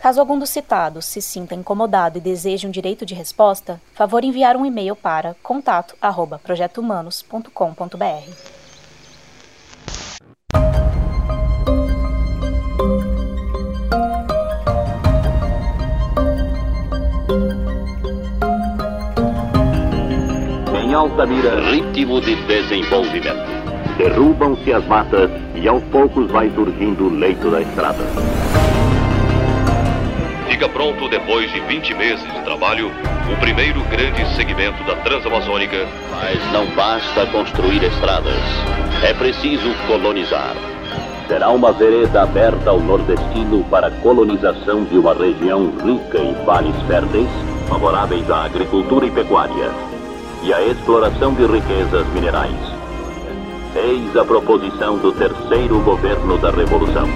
Caso algum dos citados se sinta incomodado e deseje um direito de resposta, favor enviar um e-mail para contato@projetohumanos.com.br. Em Altamira, ritmo de desenvolvimento. derrubam-se as matas e aos poucos vai surgindo o leito da estrada. Fica pronto, depois de 20 meses de trabalho, o primeiro grande segmento da Transamazônica. Mas não basta construir estradas. É preciso colonizar. Será uma vereda aberta ao nordestino para colonização de uma região rica em vales férteis, favoráveis à agricultura e pecuária, e à exploração de riquezas minerais. Eis a proposição do terceiro governo da Revolução.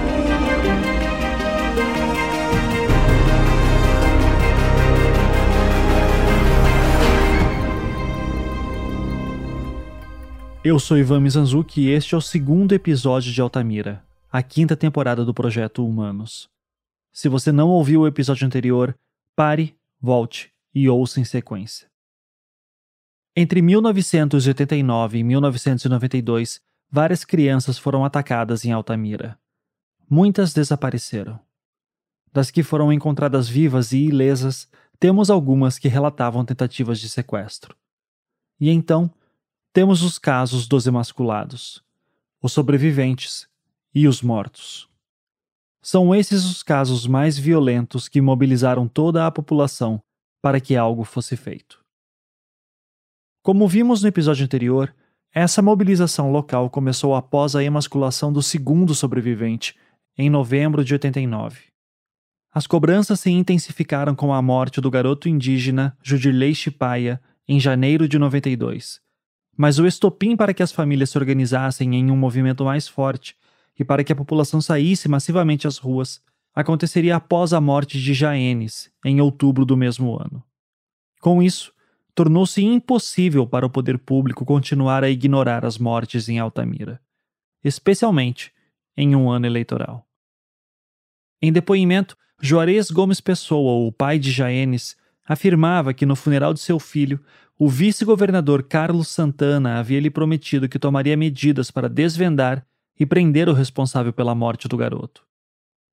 Eu sou Ivan Mizanzuki e este é o segundo episódio de Altamira, a quinta temporada do projeto Humanos. Se você não ouviu o episódio anterior, pare, volte e ouça em sequência. Entre 1989 e 1992, várias crianças foram atacadas em Altamira. Muitas desapareceram. Das que foram encontradas vivas e ilesas, temos algumas que relatavam tentativas de sequestro. E então, temos os casos dos emasculados, os sobreviventes e os mortos. São esses os casos mais violentos que mobilizaram toda a população para que algo fosse feito. Como vimos no episódio anterior, essa mobilização local começou após a emasculação do segundo sobrevivente, em novembro de 89. As cobranças se intensificaram com a morte do garoto indígena Judirley Chipaia em janeiro de 92 mas o estopim para que as famílias se organizassem em um movimento mais forte e para que a população saísse massivamente às ruas aconteceria após a morte de Jaenes, em outubro do mesmo ano. Com isso, tornou-se impossível para o poder público continuar a ignorar as mortes em Altamira, especialmente em um ano eleitoral. Em depoimento, Juarez Gomes Pessoa, o pai de Jaenes, afirmava que no funeral de seu filho, o vice-governador Carlos Santana havia lhe prometido que tomaria medidas para desvendar e prender o responsável pela morte do garoto.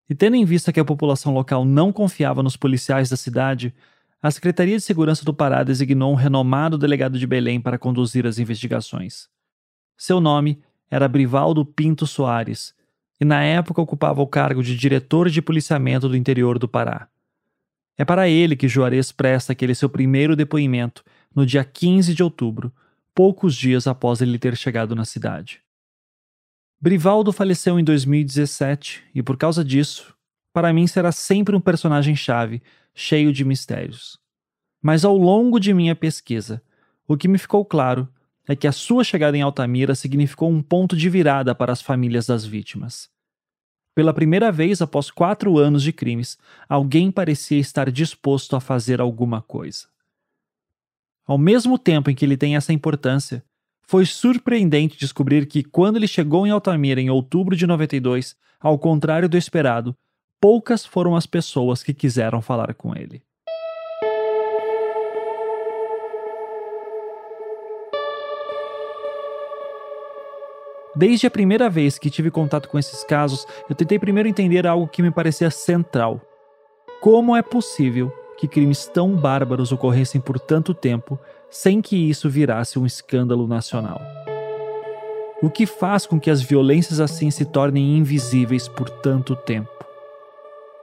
E tendo em vista que a população local não confiava nos policiais da cidade, a Secretaria de Segurança do Pará designou um renomado delegado de Belém para conduzir as investigações. Seu nome era Brivaldo Pinto Soares, e na época ocupava o cargo de diretor de policiamento do interior do Pará. É para ele que Juarez presta aquele seu primeiro depoimento no dia 15 de outubro, poucos dias após ele ter chegado na cidade. Brivaldo faleceu em 2017 e, por causa disso, para mim será sempre um personagem-chave, cheio de mistérios. Mas ao longo de minha pesquisa, o que me ficou claro é que a sua chegada em Altamira significou um ponto de virada para as famílias das vítimas. Pela primeira vez após quatro anos de crimes, alguém parecia estar disposto a fazer alguma coisa. Ao mesmo tempo em que ele tem essa importância, foi surpreendente descobrir que, quando ele chegou em Altamira em outubro de 92, ao contrário do esperado, poucas foram as pessoas que quiseram falar com ele. Desde a primeira vez que tive contato com esses casos, eu tentei primeiro entender algo que me parecia central. Como é possível que crimes tão bárbaros ocorressem por tanto tempo sem que isso virasse um escândalo nacional? O que faz com que as violências assim se tornem invisíveis por tanto tempo?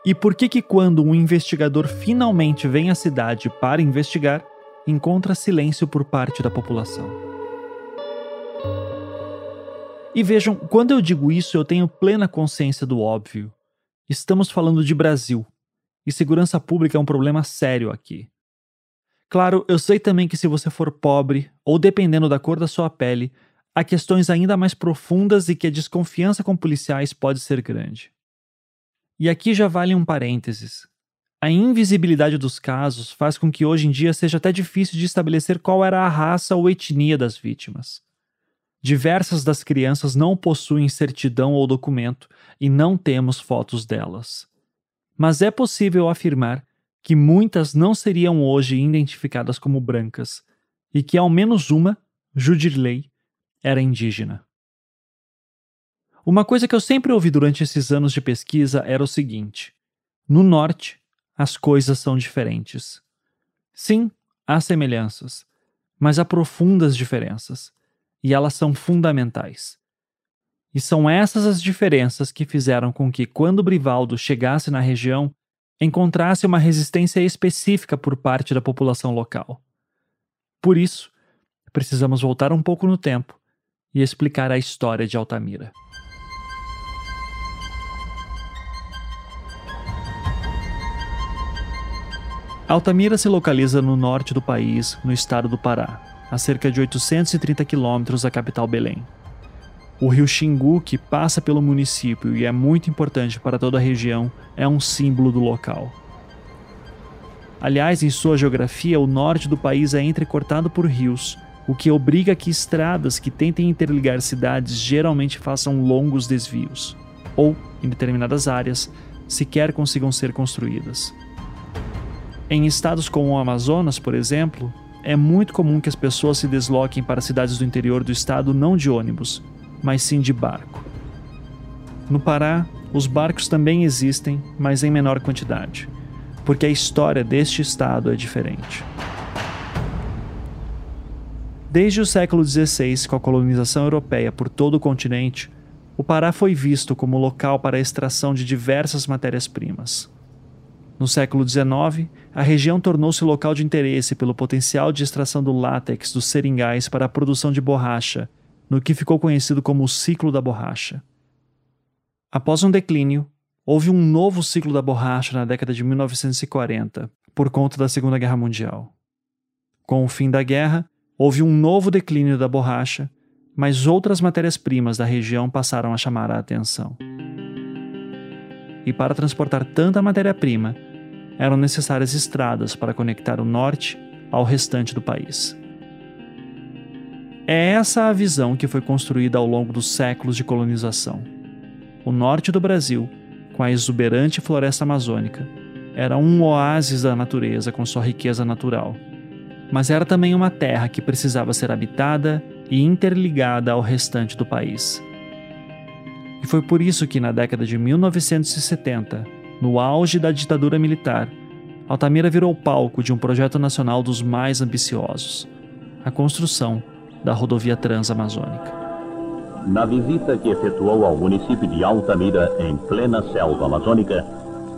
E por que que quando um investigador finalmente vem à cidade para investigar, encontra silêncio por parte da população? E vejam, quando eu digo isso, eu tenho plena consciência do óbvio. Estamos falando de Brasil, e segurança pública é um problema sério aqui. Claro, eu sei também que se você for pobre ou dependendo da cor da sua pele, há questões ainda mais profundas e que a desconfiança com policiais pode ser grande. E aqui já vale um parênteses. A invisibilidade dos casos faz com que hoje em dia seja até difícil de estabelecer qual era a raça ou etnia das vítimas. Diversas das crianças não possuem certidão ou documento e não temos fotos delas. Mas é possível afirmar que muitas não seriam hoje identificadas como brancas e que ao menos uma, Judirley, era indígena. Uma coisa que eu sempre ouvi durante esses anos de pesquisa era o seguinte: no norte, as coisas são diferentes. Sim, há semelhanças, mas há profundas diferenças, e elas são fundamentais. E são essas as diferenças que fizeram com que, quando Brivaldo chegasse na região, encontrasse uma resistência específica por parte da população local. Por isso, precisamos voltar um pouco no tempo e explicar a história de Altamira. Altamira se localiza no norte do país, no estado do Pará, a cerca de 830 quilômetros da capital Belém. O rio Xingu, que passa pelo município e é muito importante para toda a região, é um símbolo do local. Aliás, em sua geografia, o norte do país é entrecortado por rios, o que obriga que estradas que tentem interligar cidades geralmente façam longos desvios, ou, em determinadas áreas, sequer consigam ser construídas. Em estados como o Amazonas, por exemplo, é muito comum que as pessoas se desloquem para cidades do interior do estado não de ônibus, mas sim de barco. No Pará, os barcos também existem, mas em menor quantidade, porque a história deste estado é diferente. Desde o século XVI, com a colonização europeia por todo o continente, o Pará foi visto como local para a extração de diversas matérias-primas. No século XIX, a região tornou-se local de interesse pelo potencial de extração do látex dos seringais para a produção de borracha no que ficou conhecido como o ciclo da borracha. Após um declínio, houve um novo ciclo da borracha na década de 1940, por conta da Segunda Guerra Mundial. Com o fim da guerra, houve um novo declínio da borracha, mas outras matérias-primas da região passaram a chamar a atenção. E para transportar tanta matéria-prima, eram necessárias estradas para conectar o norte ao restante do país. É essa a visão que foi construída ao longo dos séculos de colonização. O norte do Brasil, com a exuberante floresta amazônica, era um oásis da natureza com sua riqueza natural. Mas era também uma terra que precisava ser habitada e interligada ao restante do país. E foi por isso que, na década de 1970, no auge da ditadura militar, Altamira virou palco de um projeto nacional dos mais ambiciosos: a construção da rodovia Transamazônica. Na visita que efetuou ao município de Altamira, em plena selva amazônica,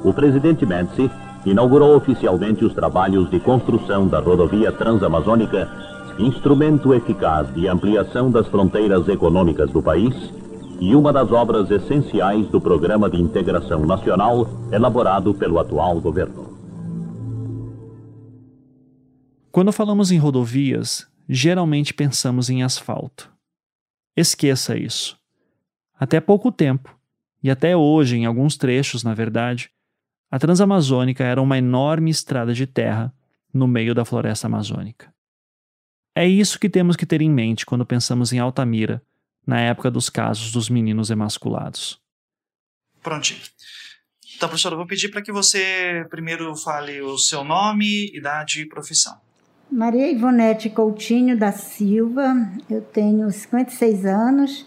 o presidente Médici inaugurou oficialmente os trabalhos de construção da rodovia Transamazônica, instrumento eficaz de ampliação das fronteiras econômicas do país e uma das obras essenciais do Programa de Integração Nacional elaborado pelo atual governo. Quando falamos em rodovias, geralmente pensamos em asfalto. Esqueça isso. Até pouco tempo, e até hoje, em alguns trechos, na verdade, a Transamazônica era uma enorme estrada de terra no meio da floresta amazônica. É isso que temos que ter em mente quando pensamos em Altamira, na época dos casos dos meninos emasculados. Prontinho. Então, professor, eu vou pedir para que você primeiro fale o seu nome, idade e profissão. Maria Ivonete Coutinho da Silva, eu tenho 56 anos,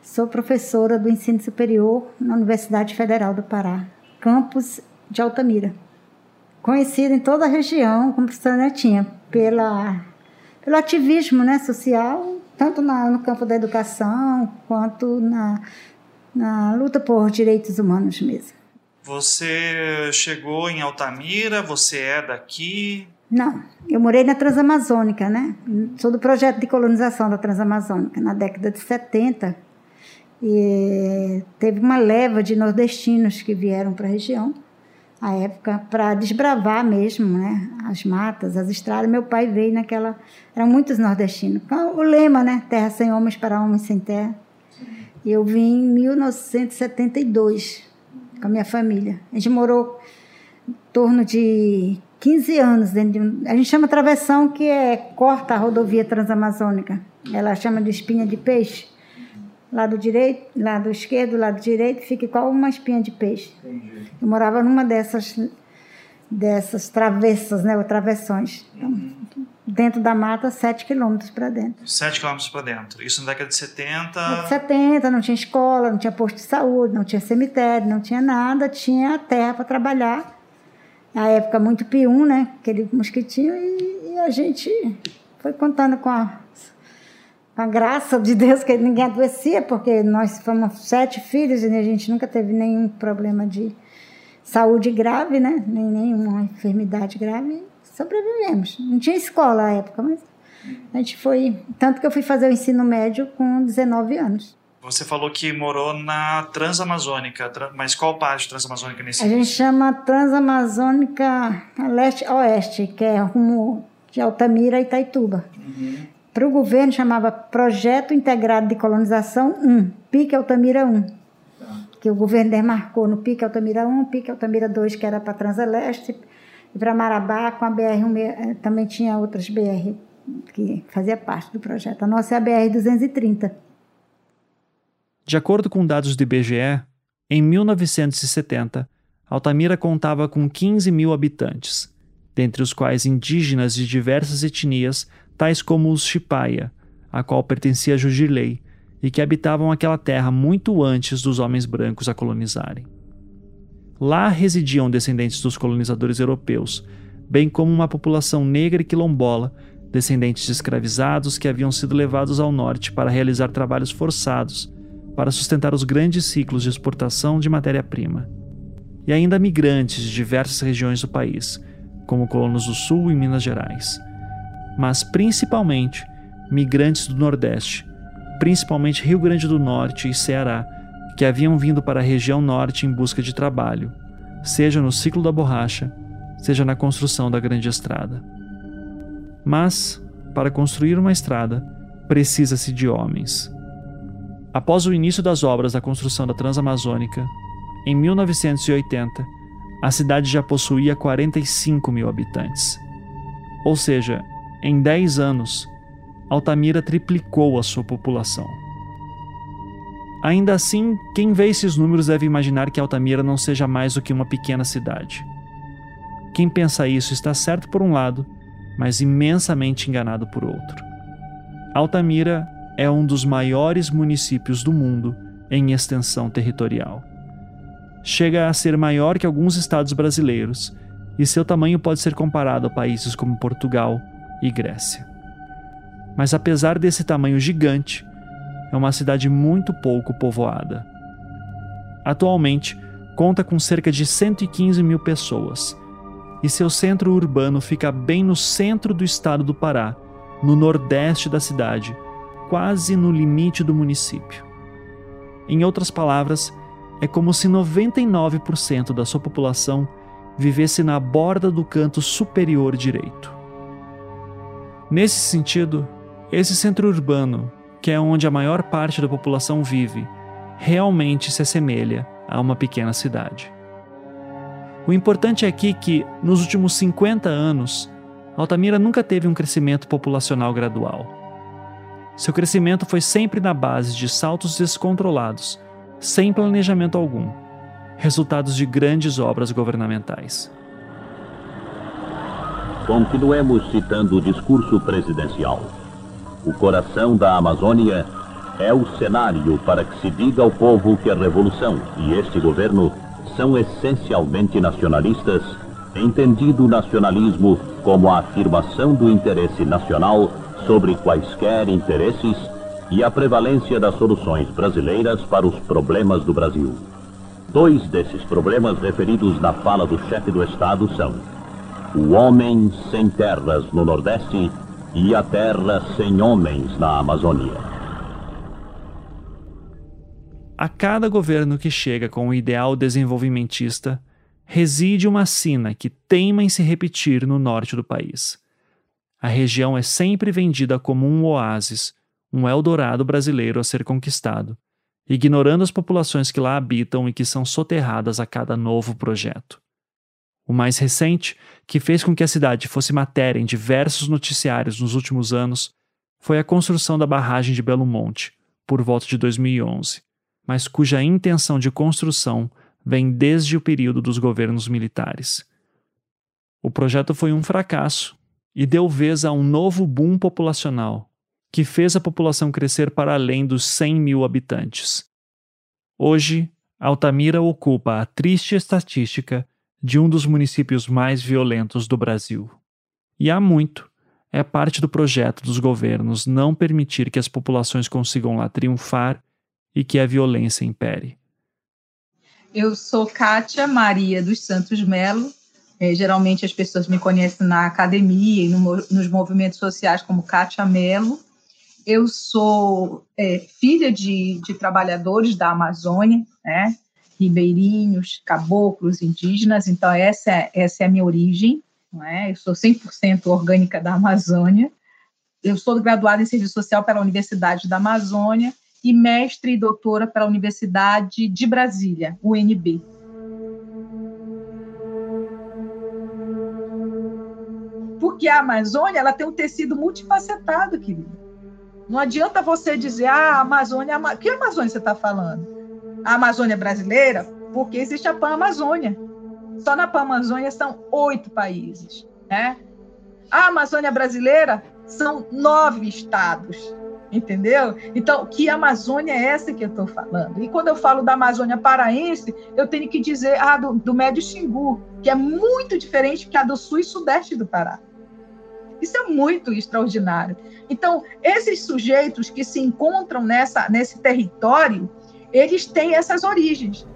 sou professora do ensino superior na Universidade Federal do Pará, campus de Altamira. Conhecida em toda a região como professora Netinha, pela, pelo ativismo né, social, tanto na, no campo da educação quanto na, na luta por direitos humanos mesmo. Você chegou em Altamira, você é daqui? Não, eu morei na Transamazônica, né? Sou do projeto de colonização da Transamazônica, na década de 70. E teve uma leva de nordestinos que vieram para a região a época para desbravar mesmo, né? As matas, as estradas. Meu pai veio naquela. Eram muitos nordestinos. O lema, né? Terra sem homens para homens sem terra. E eu vim em 1972 com a minha família. A gente morou em torno de 15 anos dentro de um. A gente chama travessão, que é corta a rodovia transamazônica. Ela chama de espinha de peixe. Lado direito, lado esquerdo, lado direito, fica igual uma espinha de peixe. Entendi. Eu morava numa dessas dessas travessas, né, ou travessões. Então, dentro da mata, 7 quilômetros para dentro. 7 quilômetros para dentro. Isso na década de 70? Na década de 70, não tinha escola, não tinha posto de saúde, não tinha cemitério, não tinha nada, tinha terra para trabalhar. Na época, muito pium, né, aquele mosquitinho, e, e a gente foi contando com a a graça de Deus que ninguém adoecia, porque nós fomos sete filhos e a gente nunca teve nenhum problema de saúde grave, né? Nem nenhuma enfermidade grave. Sobrevivemos. Não tinha escola na época, mas a gente foi. Tanto que eu fui fazer o ensino médio com 19 anos. Você falou que morou na Transamazônica, mas qual parte Transamazônica nesse A gente chama Transamazônica Leste-Oeste, que é rumo de Altamira e Itaituba. Uhum para o governo chamava Projeto Integrado de Colonização 1, Pique Altamira 1. Tá. Que o governo demarcou no Pique Altamira 1, Pique Altamira 2, que era para Transeleste, e para Marabá, com a BR, eh, também tinha outras BR que fazia parte do projeto. A nossa é a BR 230. De acordo com dados do IBGE, em 1970, Altamira contava com 15 mil habitantes, dentre os quais indígenas de diversas etnias tais como os Chipaya, a qual pertencia Jujilei, e que habitavam aquela terra muito antes dos homens brancos a colonizarem. Lá residiam descendentes dos colonizadores europeus, bem como uma população negra e quilombola, descendentes de escravizados que haviam sido levados ao norte para realizar trabalhos forçados para sustentar os grandes ciclos de exportação de matéria-prima. E ainda migrantes de diversas regiões do país, como colonos do Sul e Minas Gerais mas principalmente migrantes do Nordeste, principalmente Rio Grande do Norte e Ceará, que haviam vindo para a região norte em busca de trabalho, seja no ciclo da borracha, seja na construção da grande estrada. Mas, para construir uma estrada, precisa-se de homens. Após o início das obras da construção da Transamazônica, em 1980, a cidade já possuía 45 mil habitantes. Ou seja, em 10 anos, Altamira triplicou a sua população. Ainda assim, quem vê esses números deve imaginar que Altamira não seja mais do que uma pequena cidade. Quem pensa isso está certo por um lado, mas imensamente enganado por outro. Altamira é um dos maiores municípios do mundo em extensão territorial. Chega a ser maior que alguns estados brasileiros, e seu tamanho pode ser comparado a países como Portugal, e Grécia. Mas apesar desse tamanho gigante, é uma cidade muito pouco povoada. Atualmente, conta com cerca de 115 mil pessoas, e seu centro urbano fica bem no centro do estado do Pará, no nordeste da cidade, quase no limite do município. Em outras palavras, é como se 99% da sua população vivesse na borda do canto superior direito. Nesse sentido, esse centro urbano, que é onde a maior parte da população vive, realmente se assemelha a uma pequena cidade. O importante é aqui que, nos últimos 50 anos, Altamira nunca teve um crescimento populacional gradual. Seu crescimento foi sempre na base de saltos descontrolados, sem planejamento algum, resultados de grandes obras governamentais. Continuemos citando o discurso presidencial. O coração da Amazônia é o cenário para que se diga ao povo que a revolução e este governo são essencialmente nacionalistas, entendido o nacionalismo como a afirmação do interesse nacional sobre quaisquer interesses e a prevalência das soluções brasileiras para os problemas do Brasil. Dois desses problemas referidos na fala do chefe do Estado são o homem sem terras no Nordeste e a terra sem homens na Amazônia. A cada governo que chega com o ideal desenvolvimentista, reside uma sina que teima em se repetir no norte do país. A região é sempre vendida como um oásis, um Eldorado brasileiro a ser conquistado, ignorando as populações que lá habitam e que são soterradas a cada novo projeto. O mais recente, que fez com que a cidade fosse matéria em diversos noticiários nos últimos anos, foi a construção da barragem de Belo Monte, por volta de 2011, mas cuja intenção de construção vem desde o período dos governos militares. O projeto foi um fracasso e deu vez a um novo boom populacional, que fez a população crescer para além dos 100 mil habitantes. Hoje, Altamira ocupa a triste estatística de um dos municípios mais violentos do Brasil. E há muito, é parte do projeto dos governos não permitir que as populações consigam lá triunfar e que a violência impere. Eu sou Kátia Maria dos Santos Melo. É, geralmente as pessoas me conhecem na academia e no, nos movimentos sociais como Kátia Melo. Eu sou é, filha de, de, trabalhadores da Amazônia, né? ribeirinhos, caboclos, indígenas, então essa é, essa é a minha origem. É? Eu sou 100% orgânica da Amazônia. Eu sou graduada em Serviço Social pela Universidade da Amazônia e mestre e doutora pela Universidade de Brasília, UNB. Porque a Amazônia ela tem um tecido multifacetado, querida. Não adianta você dizer, ah, a Amazônia. Que Amazônia você está falando? A Amazônia brasileira? Porque existe a Pan-Amazônia. Só na Pan-Amazônia são oito países. Né? A Amazônia brasileira são nove estados entendeu? Então, que Amazônia é essa que eu estou falando? E quando eu falo da Amazônia paraense, eu tenho que dizer ah, do, do Médio Xingu, que é muito diferente que a do sul e sudeste do Pará. Isso é muito extraordinário. Então, esses sujeitos que se encontram nessa, nesse território, eles têm essas origens.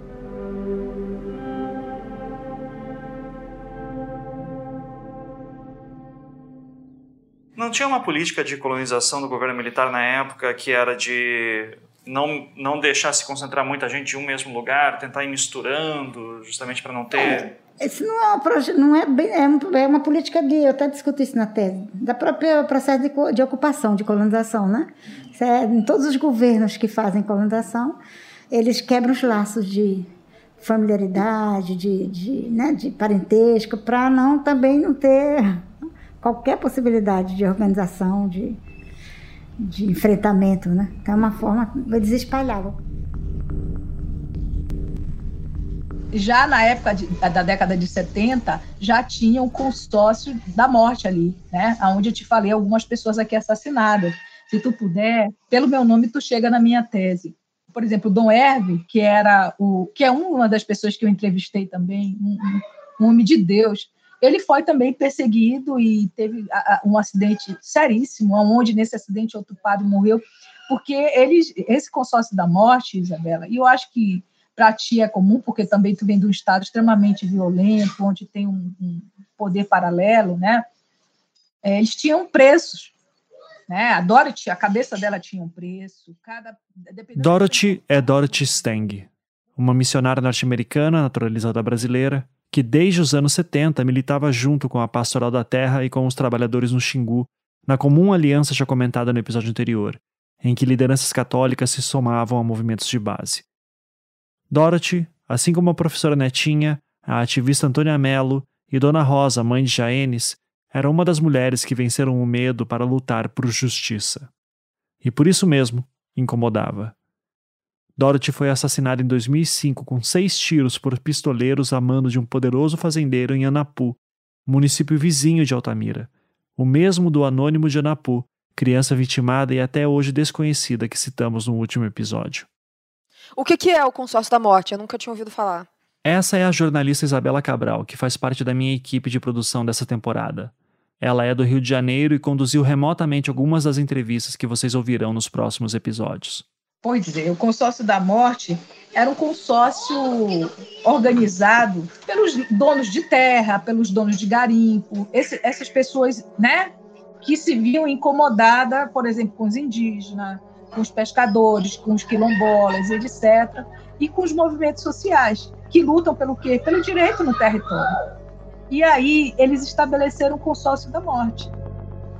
Não tinha uma política de colonização do governo militar na época que era de não, não deixar se concentrar muita gente em um mesmo lugar, tentar ir misturando, justamente para não ter. É, esse não é, um não é, bem, é, uma política de. Eu até discuto isso na tese, da própria processo de, de ocupação, de colonização, né? É, em todos os governos que fazem colonização, eles quebram os laços de familiaridade, de, de, né, de parentesco, para não também não ter qualquer possibilidade de organização, de, de enfrentamento, né? Então é uma forma, eles espalhavam. Já na época de, da década de 70, já tinha um consórcio da morte ali, né? Onde eu te falei algumas pessoas aqui assassinadas. Se tu puder, pelo meu nome, tu chega na minha tese. Por exemplo, Dom Herve, que era o, que é uma das pessoas que eu entrevistei também, um, um homem de Deus, ele foi também perseguido e teve um acidente seríssimo, onde nesse acidente outro padre morreu, porque eles, esse consórcio da morte, Isabela, e eu acho que para ti é comum, porque também tu vem de um estado extremamente violento, onde tem um, um poder paralelo, né? É, eles tinham preços, né? A Dorothy, a cabeça dela tinha um preço. Cada, Dorothy é Dorothy Stang, uma missionária norte-americana naturalizada brasileira que desde os anos 70 militava junto com a Pastoral da Terra e com os trabalhadores no Xingu, na comum aliança já comentada no episódio anterior, em que lideranças católicas se somavam a movimentos de base. Dorothy, assim como a professora Netinha, a ativista Antônia Mello e Dona Rosa, mãe de Jaenes, era uma das mulheres que venceram o medo para lutar por justiça. E por isso mesmo incomodava. Dorothy foi assassinada em 2005 com seis tiros por pistoleiros a mando de um poderoso fazendeiro em Anapu, município vizinho de Altamira, o mesmo do anônimo de Anapu, criança vitimada e até hoje desconhecida que citamos no último episódio. O que, que é o consórcio da morte? Eu nunca tinha ouvido falar. Essa é a jornalista Isabela Cabral, que faz parte da minha equipe de produção dessa temporada. Ela é do Rio de Janeiro e conduziu remotamente algumas das entrevistas que vocês ouvirão nos próximos episódios. Pois é, o consórcio da morte era um consórcio organizado pelos donos de terra, pelos donos de garimpo, esse, essas pessoas, né, que se viam incomodadas, por exemplo, com os indígenas, com os pescadores, com os quilombolas, etc. e com os movimentos sociais, que lutam pelo quê? Pelo direito no território. E aí eles estabeleceram o consórcio da morte.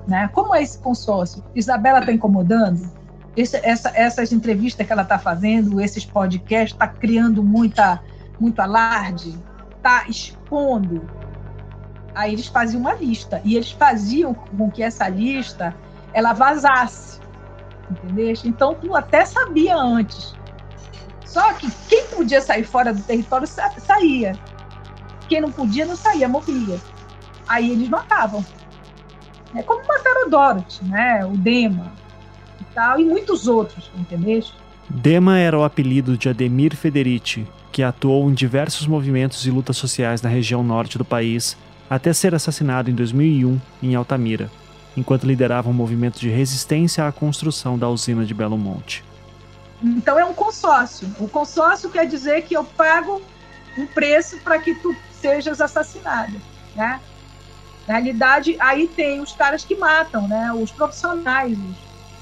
Né? Como é esse consórcio? Isabela está incomodando? Esse, essa, essas entrevistas que ela está fazendo, esses podcasts, está criando muita, muito alarde, está expondo. Aí eles faziam uma lista e eles faziam com que essa lista ela vazasse, entendeu? Então tu até sabia antes. Só que quem podia sair fora do território sa saía. Quem não podia não saía, morria. Aí eles matavam. É como mataram o Dorothy, né? O Dema e tal, e muitos outros, entendeu? Dema era o apelido de Ademir Federici, que atuou em diversos movimentos e lutas sociais na região norte do país, até ser assassinado em 2001 em Altamira, enquanto liderava um movimento de resistência à construção da usina de Belo Monte. Então é um consórcio. O consórcio quer dizer que eu pago um preço para que tu sejas assassinado, né? Na realidade, aí tem os caras que matam, né? Os profissionais,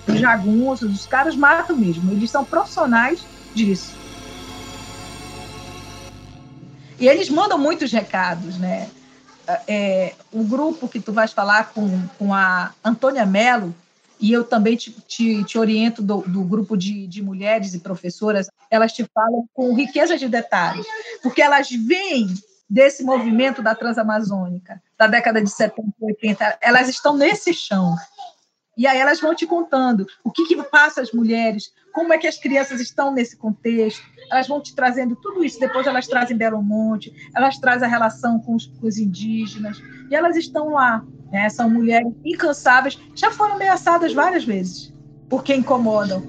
os jagunços, os caras matam mesmo. Eles são profissionais disso. E eles mandam muitos recados, né? É, o grupo que tu vais falar com, com a Antônia Mello, e eu também te, te, te oriento do, do grupo de, de mulheres e professoras, elas te falam com riqueza de detalhes, porque elas veem desse movimento da Transamazônica, da década de 70 e 80, elas estão nesse chão. E aí elas vão te contando o que, que passa as mulheres, como é que as crianças estão nesse contexto, elas vão te trazendo tudo isso. Depois elas trazem Belo Monte, elas trazem a relação com os, com os indígenas, e elas estão lá. Né? São mulheres incansáveis, já foram ameaçadas várias vezes, porque incomodam.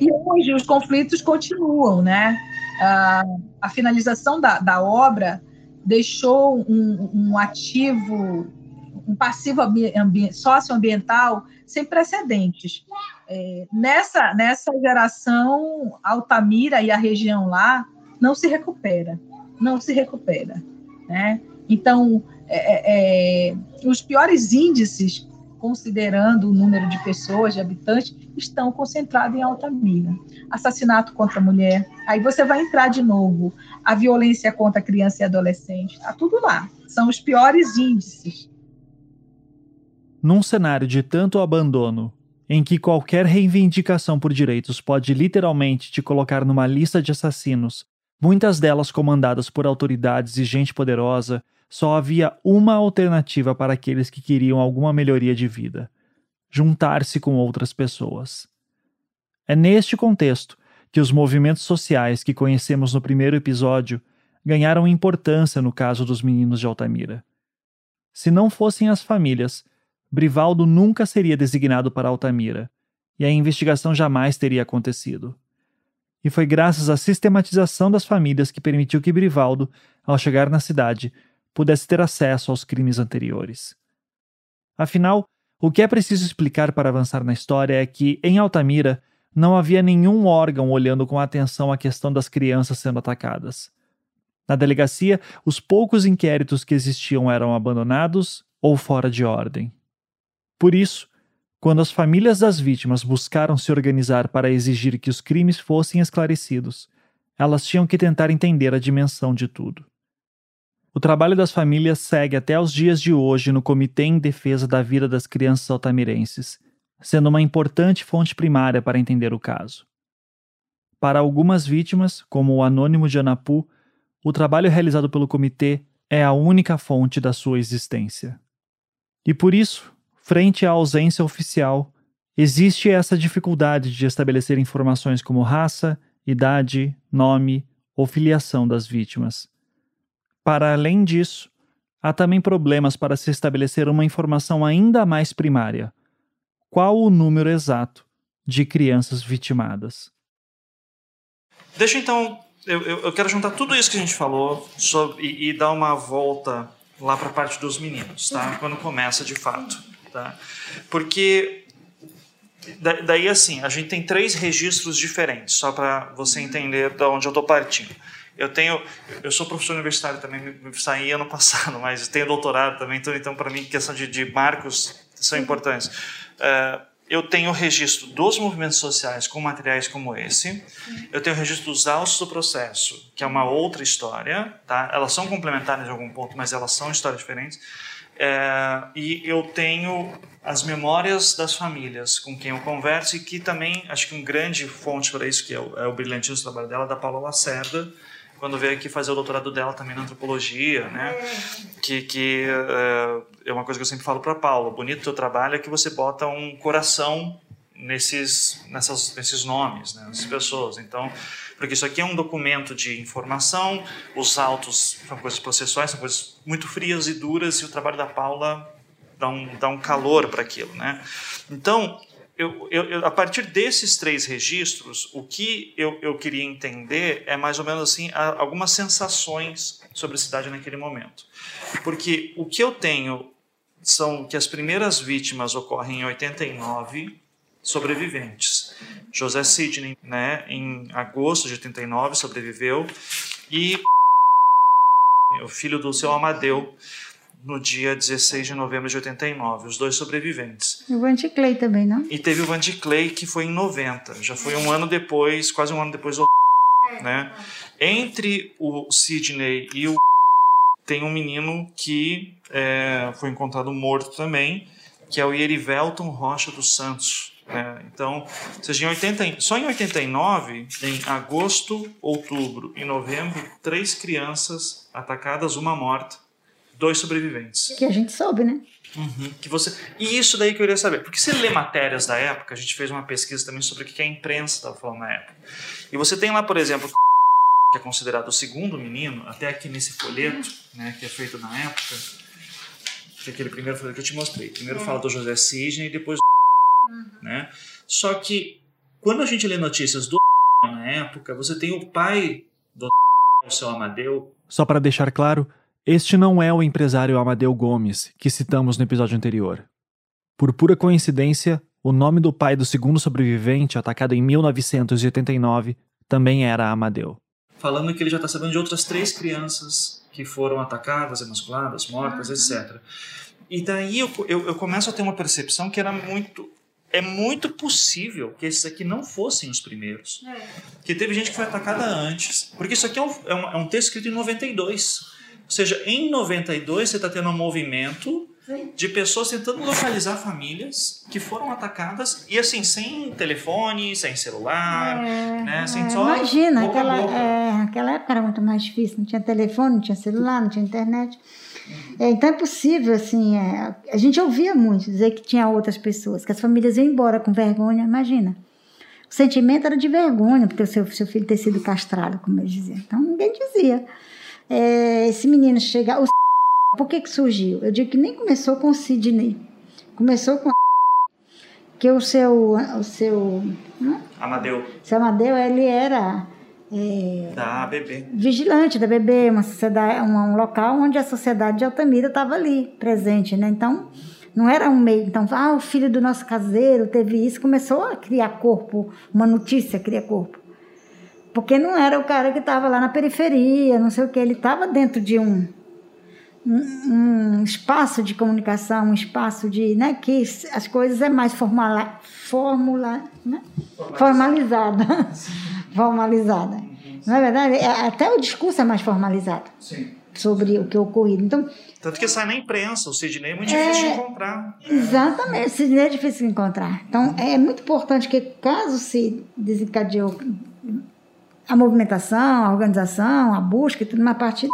E hoje os conflitos continuam, né? a, a finalização da, da obra deixou um, um ativo, um passivo socioambiental sem precedentes. É, nessa, nessa geração, Altamira e a região lá não se recupera, não se recupera. Né? Então, é, é, é os piores índices, considerando o número de pessoas, de habitantes, estão concentrados em Altamira assassinato contra a mulher. Aí você vai entrar de novo a violência contra criança e adolescente. Está tudo lá. São os piores índices. Num cenário de tanto abandono, em que qualquer reivindicação por direitos pode literalmente te colocar numa lista de assassinos, muitas delas comandadas por autoridades e gente poderosa, só havia uma alternativa para aqueles que queriam alguma melhoria de vida: juntar-se com outras pessoas. É neste contexto que os movimentos sociais que conhecemos no primeiro episódio ganharam importância no caso dos meninos de Altamira. Se não fossem as famílias, Brivaldo nunca seria designado para Altamira e a investigação jamais teria acontecido. E foi graças à sistematização das famílias que permitiu que Brivaldo, ao chegar na cidade, pudesse ter acesso aos crimes anteriores. Afinal, o que é preciso explicar para avançar na história é que, em Altamira, não havia nenhum órgão olhando com atenção a questão das crianças sendo atacadas. Na delegacia, os poucos inquéritos que existiam eram abandonados ou fora de ordem. Por isso, quando as famílias das vítimas buscaram se organizar para exigir que os crimes fossem esclarecidos, elas tinham que tentar entender a dimensão de tudo. O trabalho das famílias segue até os dias de hoje no Comitê em Defesa da Vida das Crianças Altamirenses, sendo uma importante fonte primária para entender o caso. Para algumas vítimas, como o anônimo de Anapu, o trabalho realizado pelo comitê é a única fonte da sua existência. E por isso, frente à ausência oficial, existe essa dificuldade de estabelecer informações como raça, idade, nome ou filiação das vítimas. Para além disso, há também problemas para se estabelecer uma informação ainda mais primária, qual o número exato de crianças vitimadas. Deixa então, eu, eu quero juntar tudo isso que a gente falou sobre, e, e dar uma volta lá para a parte dos meninos, tá? Quando começa de fato, tá? Porque daí assim, a gente tem três registros diferentes, só para você entender de onde eu estou partindo. Eu tenho, eu sou professor universitário também, me saí ano passado, mas tenho doutorado também, então, então para mim questão de, de marcos são importantes. Uh, eu tenho o registro dos movimentos sociais com materiais como esse, eu tenho o registro dos autos do processo, que é uma outra história, tá? Elas são complementares em algum ponto, mas elas são histórias diferentes. É, e eu tenho as memórias das famílias com quem eu converso e que também, acho que um grande fonte para isso, que é o, é o brilhantismo trabalho dela, da Paula Lacerda, quando veio aqui fazer o doutorado dela também na antropologia, né? Que, que é, é uma coisa que eu sempre falo para Paula. O bonito teu trabalho é que você bota um coração nesses, nessas, nesses nomes, né? nessas pessoas. Então, porque isso aqui é um documento de informação, os autos são coisas processuais, são coisas muito frias e duras, e o trabalho da Paula dá um, dá um calor para aquilo, né? Então, eu, eu, a partir desses três registros, o que eu, eu queria entender é mais ou menos assim algumas sensações sobre a cidade naquele momento. Porque o que eu tenho são que as primeiras vítimas ocorrem em 89, sobreviventes. José Sidney, né, em agosto de 89, sobreviveu, e o filho do seu Amadeu, no dia 16 de novembro de 89, os dois sobreviventes. E o Van Clay também, não? E teve o Van Clay que foi em 90, já foi um ano depois, quase um ano depois do né? Entre o Sidney e o tem um menino que é, foi encontrado morto também, que é o Yerivelton Rocha dos Santos. Né? Então, seja, em 80, só em 89, em agosto, outubro e novembro, três crianças atacadas, uma morta dois sobreviventes. Que a gente soube, né? Uhum, que você... E isso daí que eu queria saber. Porque você lê matérias da época, a gente fez uma pesquisa também sobre o que a imprensa estava falando na época. E você tem lá, por exemplo, que é considerado o segundo menino, até aqui nesse folheto, né, que é feito na época, que é aquele primeiro folheto que eu te mostrei. Primeiro fala do José Sidney e depois do. Né? Só que quando a gente lê notícias do na época, você tem o pai do o seu Amadeu. Só para deixar claro, este não é o empresário Amadeu Gomes, que citamos no episódio anterior. Por pura coincidência, o nome do pai do segundo sobrevivente, atacado em 1989, também era Amadeu. Falando que ele já está sabendo de outras três crianças que foram atacadas, emasculadas, mortas, etc. E daí eu, eu, eu começo a ter uma percepção que era muito é muito possível que esses aqui não fossem os primeiros. É. Que teve gente que foi atacada antes. Porque isso aqui é um, é um, é um texto escrito em 92. Ou seja, em 92 você está tendo um movimento de pessoas tentando localizar famílias que foram atacadas e assim sem telefone, sem celular, é, né? Sem só imagina aquela é, aquela época era muito mais difícil, não tinha telefone, não tinha celular, não tinha internet. É, então é possível assim, é, a gente ouvia muito dizer que tinha outras pessoas, que as famílias iam embora com vergonha, imagina. O sentimento era de vergonha porque o seu, seu filho ter sido castrado, como eles diziam. Então ninguém dizia é, esse menino chegar. O por que, que surgiu? Eu digo que nem começou com o Sidney. Começou com que o seu. O seu? Amadeu. Seu Amadeu, ele era. É, da ABB. Vigilante da ABB, uma sociedade, um, um local onde a sociedade de Altamira estava ali, presente, né? Então, não era um meio. Então, ah, o filho do nosso caseiro teve isso, começou a criar corpo, uma notícia cria corpo. Porque não era o cara que estava lá na periferia, não sei o que, ele estava dentro de um, um, um, espaço de comunicação, um espaço de, né, que as coisas é mais formala, formula, né? formalizada. formalizada. Uhum. Não é verdade? É, até o discurso é mais formalizado. Sim. Sobre o que ocorrido. Então, Tanto que sai na imprensa, o Sidney é muito difícil é, de encontrar. Exatamente, o Sidney é difícil de encontrar. Então, é muito importante que, caso se desencadeou a movimentação, a organização, a busca, tudo na partida.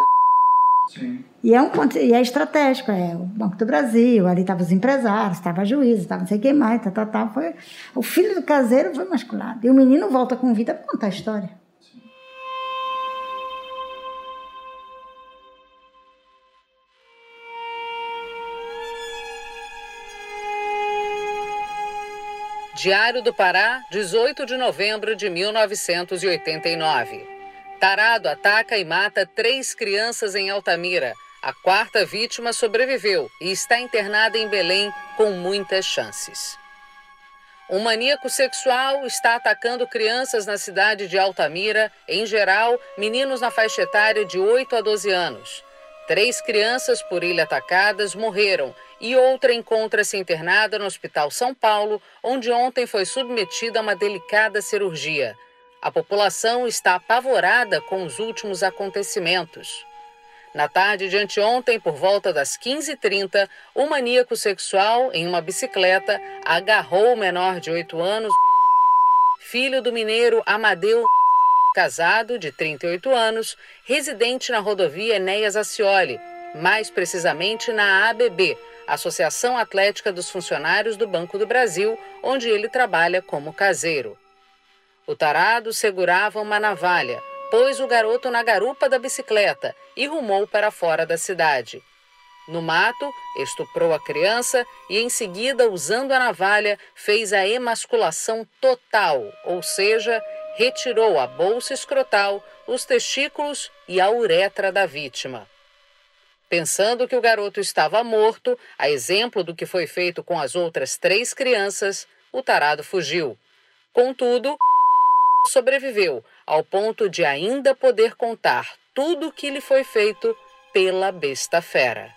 Sim. E é, um, e é estratégico, é o Banco do Brasil, ali estavam os empresários, estava a juíza, estava não sei quem mais, tá, tá, tá, foi, o filho do caseiro foi masculado. E o menino volta com vida para contar a história. Diário do Pará, 18 de novembro de 1989. Tarado ataca e mata três crianças em Altamira. A quarta vítima sobreviveu e está internada em Belém com muitas chances. Um maníaco sexual está atacando crianças na cidade de Altamira, em geral, meninos na faixa etária de 8 a 12 anos. Três crianças por ele atacadas morreram e outra encontra-se internada no Hospital São Paulo, onde ontem foi submetida a uma delicada cirurgia. A população está apavorada com os últimos acontecimentos. Na tarde de anteontem, por volta das 15h30, um maníaco sexual, em uma bicicleta, agarrou o menor de 8 anos, filho do mineiro Amadeu casado, de 38 anos, residente na rodovia Enéas Acioli, mais precisamente na ABB, Associação Atlética dos Funcionários do Banco do Brasil, onde ele trabalha como caseiro. O tarado segurava uma navalha, pôs o garoto na garupa da bicicleta e rumou para fora da cidade. No mato, estuprou a criança e, em seguida, usando a navalha, fez a emasculação total, ou seja, retirou a bolsa escrotal, os testículos e a uretra da vítima. Pensando que o garoto estava morto, a exemplo do que foi feito com as outras três crianças, o tarado fugiu. Contudo, sobreviveu ao ponto de ainda poder contar tudo o que lhe foi feito pela besta fera.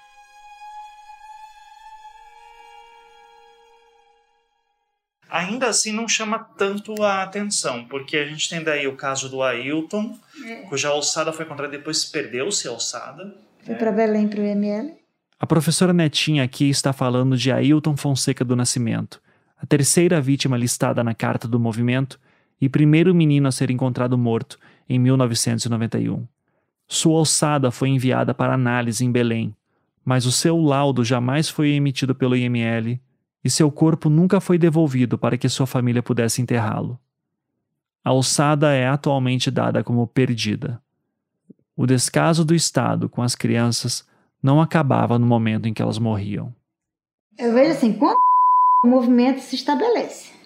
ainda assim não chama tanto a atenção, porque a gente tem daí o caso do Ailton, é. cuja alçada foi encontrada depois perdeu-se a alçada. Foi para Belém para o ML. A professora Netinha aqui está falando de Ailton Fonseca do Nascimento, a terceira vítima listada na carta do movimento e primeiro menino a ser encontrado morto em 1991. Sua alçada foi enviada para análise em Belém, mas o seu laudo jamais foi emitido pelo IML e seu corpo nunca foi devolvido para que sua família pudesse enterrá-lo. A alçada é atualmente dada como perdida. O descaso do Estado com as crianças não acabava no momento em que elas morriam. Eu vejo assim, quando o movimento se estabelece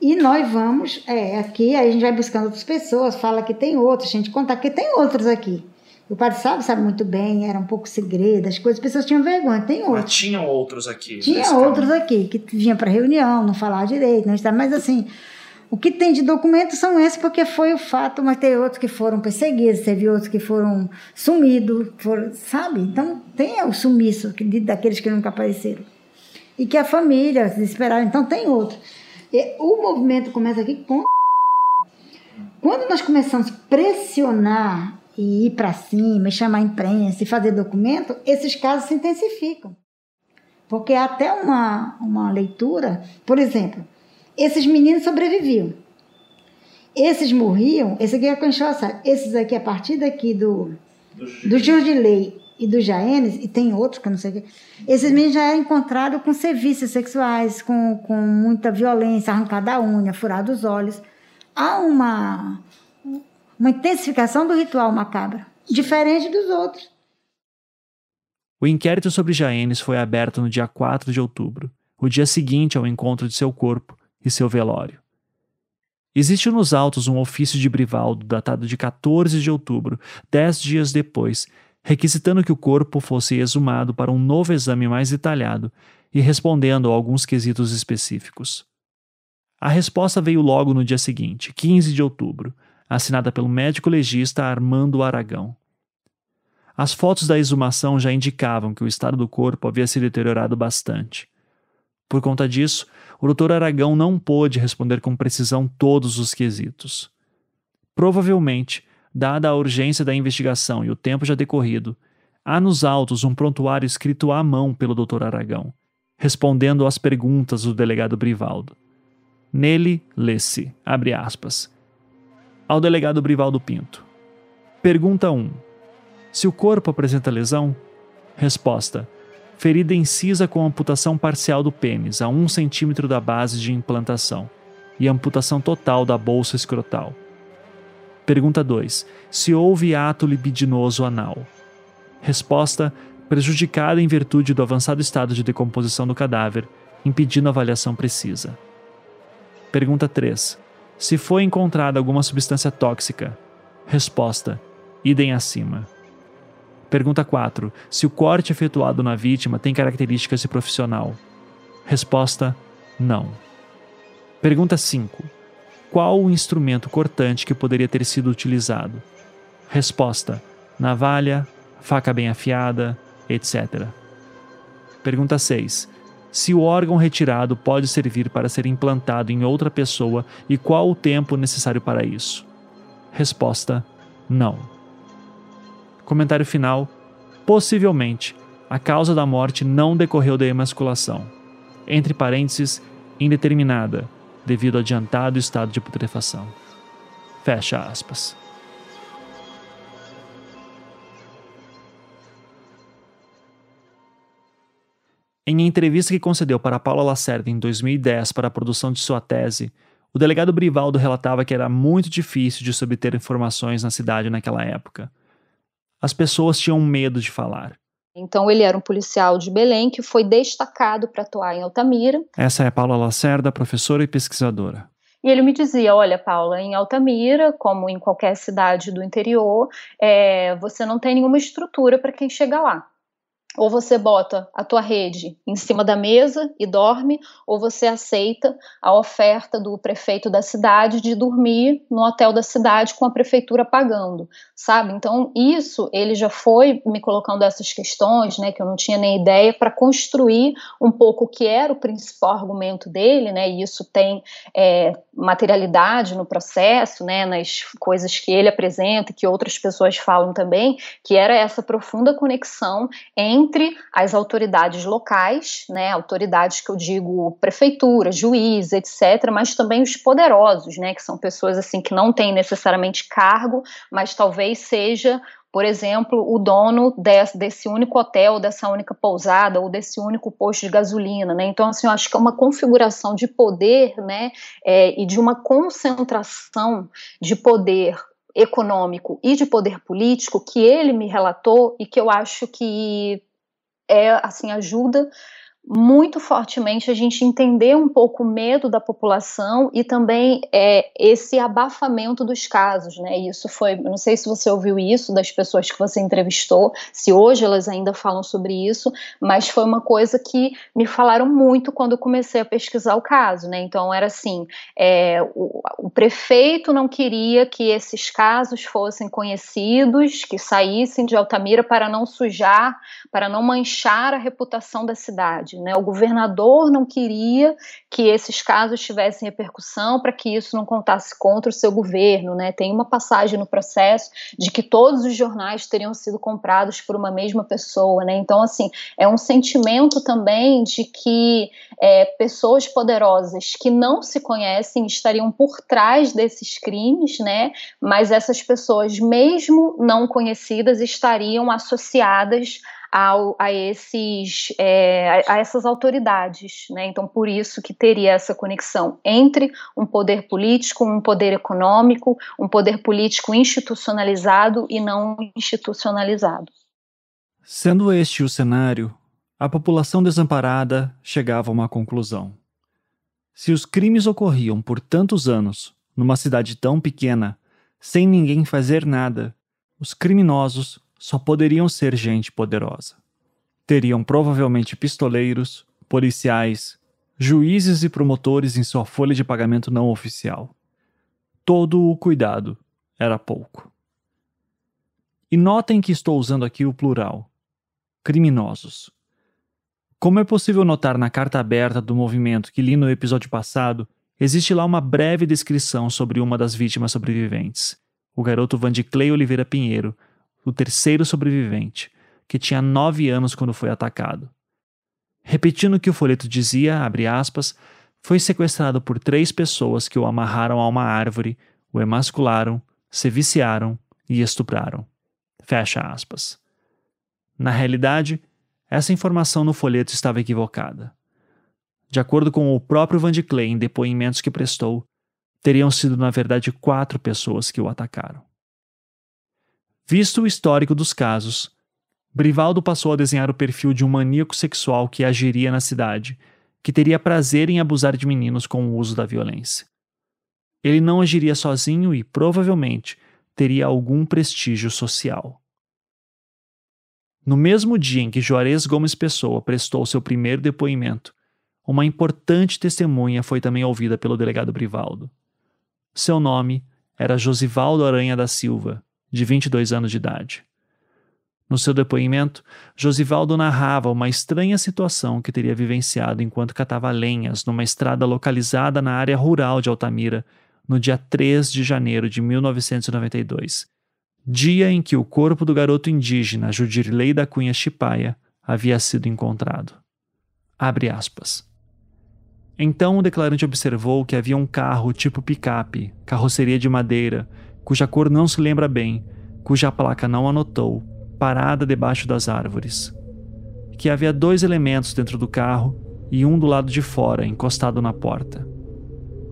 e nós vamos, é, aqui, aí a gente vai buscando outras pessoas, fala que tem outros, a gente conta que tem outros aqui. O padre sabe, sabe muito bem, era um pouco segredo, as coisas, as pessoas tinham vergonha, tem outros. Mas tinham outros aqui. Tinha outros caminho. aqui, que vinham para reunião, não falavam direito, não está, mas assim, o que tem de documentos são esses, porque foi o fato, mas tem outros que foram perseguidos, teve outros que foram sumidos, foram, sabe? Então tem o sumiço daqueles que nunca apareceram. E que a família desesperada, então tem outros. E o movimento começa aqui com. Quando nós começamos a pressionar e ir para cima, e chamar a imprensa e fazer documento, esses casos se intensificam. Porque até uma, uma leitura, por exemplo, esses meninos sobreviviam. Esses morriam, esse aqui é enxossado. Esses aqui, a partir daqui do, do Jurdilei e do Jaenes, e tem outros que eu não sei o que, esses meninos já eram encontrados com serviços sexuais, com, com muita violência, arrancada a unha, furado os olhos. Há uma, uma intensificação do ritual macabro, diferente dos outros. O inquérito sobre Jaenes foi aberto no dia 4 de outubro, o dia seguinte ao encontro de seu corpo e seu velório. Existe nos autos um ofício de Brivaldo datado de 14 de outubro, dez dias depois, requisitando que o corpo fosse exumado para um novo exame mais detalhado e respondendo a alguns quesitos específicos. A resposta veio logo no dia seguinte, 15 de outubro, assinada pelo médico legista Armando Aragão. As fotos da exumação já indicavam que o estado do corpo havia se deteriorado bastante. Por conta disso, o Dr. Aragão não pôde responder com precisão todos os quesitos. Provavelmente, dada a urgência da investigação e o tempo já decorrido, há nos autos um prontuário escrito à mão pelo Dr. Aragão, respondendo às perguntas do delegado Brivaldo. Nele, lê-se, abre aspas, ao delegado Brivaldo Pinto. Pergunta 1. Se o corpo apresenta lesão? Resposta: ferida incisa com amputação parcial do pênis a 1 centímetro da base de implantação e amputação total da bolsa escrotal. Pergunta 2. Se houve ato libidinoso anal? Resposta: prejudicada em virtude do avançado estado de decomposição do cadáver, impedindo avaliação precisa. Pergunta 3 se foi encontrada alguma substância tóxica. Resposta: idem acima. Pergunta 4. Se o corte efetuado na vítima tem características de profissional. Resposta: não. Pergunta 5. Qual o instrumento cortante que poderia ter sido utilizado? Resposta: navalha, faca bem afiada, etc. Pergunta 6. Se o órgão retirado pode servir para ser implantado em outra pessoa e qual o tempo necessário para isso? Resposta: não. Comentário final: possivelmente a causa da morte não decorreu da emasculação. Entre parênteses, indeterminada, devido ao adiantado estado de putrefação. Fecha aspas. Em entrevista que concedeu para Paula Lacerda em 2010 para a produção de sua tese, o delegado Brivaldo relatava que era muito difícil de se obter informações na cidade naquela época. As pessoas tinham medo de falar. Então ele era um policial de Belém que foi destacado para atuar em Altamira. Essa é Paula Lacerda, professora e pesquisadora. E ele me dizia: Olha, Paula, em Altamira, como em qualquer cidade do interior, é, você não tem nenhuma estrutura para quem chega lá ou você bota a tua rede em cima da mesa e dorme, ou você aceita a oferta do prefeito da cidade de dormir no hotel da cidade com a prefeitura pagando, sabe? Então, isso ele já foi me colocando essas questões, né, que eu não tinha nem ideia, para construir um pouco o que era o principal argumento dele, né, e isso tem é, materialidade no processo, né, nas coisas que ele apresenta e que outras pessoas falam também, que era essa profunda conexão em entre as autoridades locais, né, autoridades que eu digo prefeitura, juiz, etc., mas também os poderosos, né, que são pessoas assim que não têm necessariamente cargo, mas talvez seja por exemplo, o dono desse, desse, único hotel, dessa única pousada ou desse único posto de gasolina, né? Então, assim, eu acho que é uma configuração de poder, né, é, e de uma concentração de poder econômico e de poder político que ele me relatou e que eu acho que é assim ajuda muito fortemente a gente entender um pouco o medo da população e também é, esse abafamento dos casos, né? Isso foi, não sei se você ouviu isso das pessoas que você entrevistou, se hoje elas ainda falam sobre isso, mas foi uma coisa que me falaram muito quando eu comecei a pesquisar o caso, né? Então era assim, é, o, o prefeito não queria que esses casos fossem conhecidos, que saíssem de Altamira para não sujar, para não manchar a reputação da cidade. Né? O governador não queria que esses casos tivessem repercussão para que isso não contasse contra o seu governo. Né? Tem uma passagem no processo de que todos os jornais teriam sido comprados por uma mesma pessoa. Né? Então, assim, é um sentimento também de que é, pessoas poderosas que não se conhecem estariam por trás desses crimes, né? mas essas pessoas, mesmo não conhecidas, estariam associadas ao, a, esses, é, a, essas autoridades. Né? Então, por isso que teria essa conexão entre um poder político, um poder econômico, um poder político institucionalizado e não institucionalizado. Sendo este o cenário, a população desamparada chegava a uma conclusão. Se os crimes ocorriam por tantos anos, numa cidade tão pequena, sem ninguém fazer nada, os criminosos só poderiam ser gente poderosa. Teriam provavelmente pistoleiros, policiais, juízes e promotores em sua folha de pagamento não oficial. Todo o cuidado era pouco. E notem que estou usando aqui o plural: criminosos. Como é possível notar na carta aberta do movimento que li no episódio passado, existe lá uma breve descrição sobre uma das vítimas sobreviventes, o garoto Vandiclay Oliveira Pinheiro, o terceiro sobrevivente, que tinha nove anos quando foi atacado. Repetindo o que o folheto dizia, aspas, foi sequestrado por três pessoas que o amarraram a uma árvore, o emascularam, se viciaram e estupraram. Fecha aspas. Na realidade, essa informação no folheto estava equivocada. De acordo com o próprio Van de Clay em depoimentos que prestou, teriam sido na verdade quatro pessoas que o atacaram. Visto o histórico dos casos, Brivaldo passou a desenhar o perfil de um maníaco sexual que agiria na cidade, que teria prazer em abusar de meninos com o uso da violência. Ele não agiria sozinho e, provavelmente, teria algum prestígio social. No mesmo dia em que Juarez Gomes Pessoa prestou seu primeiro depoimento, uma importante testemunha foi também ouvida pelo delegado Brivaldo. Seu nome era Josivaldo Aranha da Silva, de 22 anos de idade. No seu depoimento, Josivaldo narrava uma estranha situação que teria vivenciado enquanto catava lenhas numa estrada localizada na área rural de Altamira, no dia 3 de janeiro de 1992, dia em que o corpo do garoto indígena Judirley da Cunha Chipaia havia sido encontrado. Abre aspas. Então o declarante observou que havia um carro tipo picape, carroceria de madeira, cuja cor não se lembra bem, cuja placa não anotou, parada debaixo das árvores. Que havia dois elementos dentro do carro e um do lado de fora, encostado na porta.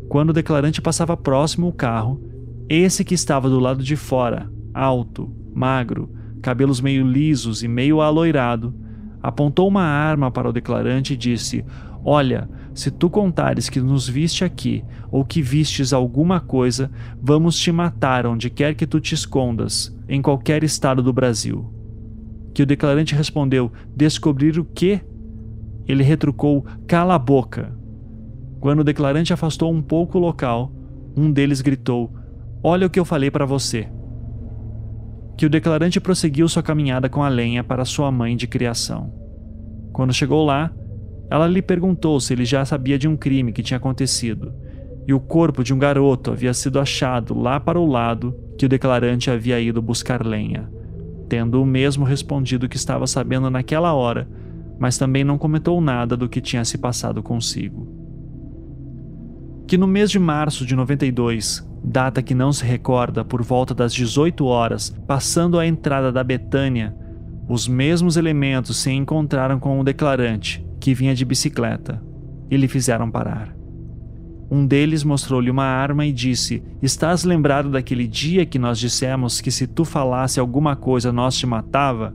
Quando o declarante passava próximo ao carro, esse que estava do lado de fora, alto, magro, cabelos meio lisos e meio aloirado, apontou uma arma para o declarante e disse: Olha, se tu contares que nos viste aqui ou que vistes alguma coisa, vamos te matar onde quer que tu te escondas, em qualquer estado do Brasil. Que o declarante respondeu: Descobrir o quê? Ele retrucou: Cala a boca. Quando o declarante afastou um pouco o local, um deles gritou: Olha o que eu falei para você. Que o declarante prosseguiu sua caminhada com a lenha para sua mãe de criação. Quando chegou lá, ela lhe perguntou se ele já sabia de um crime que tinha acontecido, e o corpo de um garoto havia sido achado lá para o lado que o declarante havia ido buscar lenha tendo o mesmo respondido que estava sabendo naquela hora, mas também não comentou nada do que tinha se passado consigo. Que no mês de março de 92, data que não se recorda, por volta das 18 horas, passando a entrada da Betânia, os mesmos elementos se encontraram com o declarante, que vinha de bicicleta, e lhe fizeram parar. Um deles mostrou-lhe uma arma e disse: Estás lembrado daquele dia que nós dissemos que se tu falasse alguma coisa nós te matava?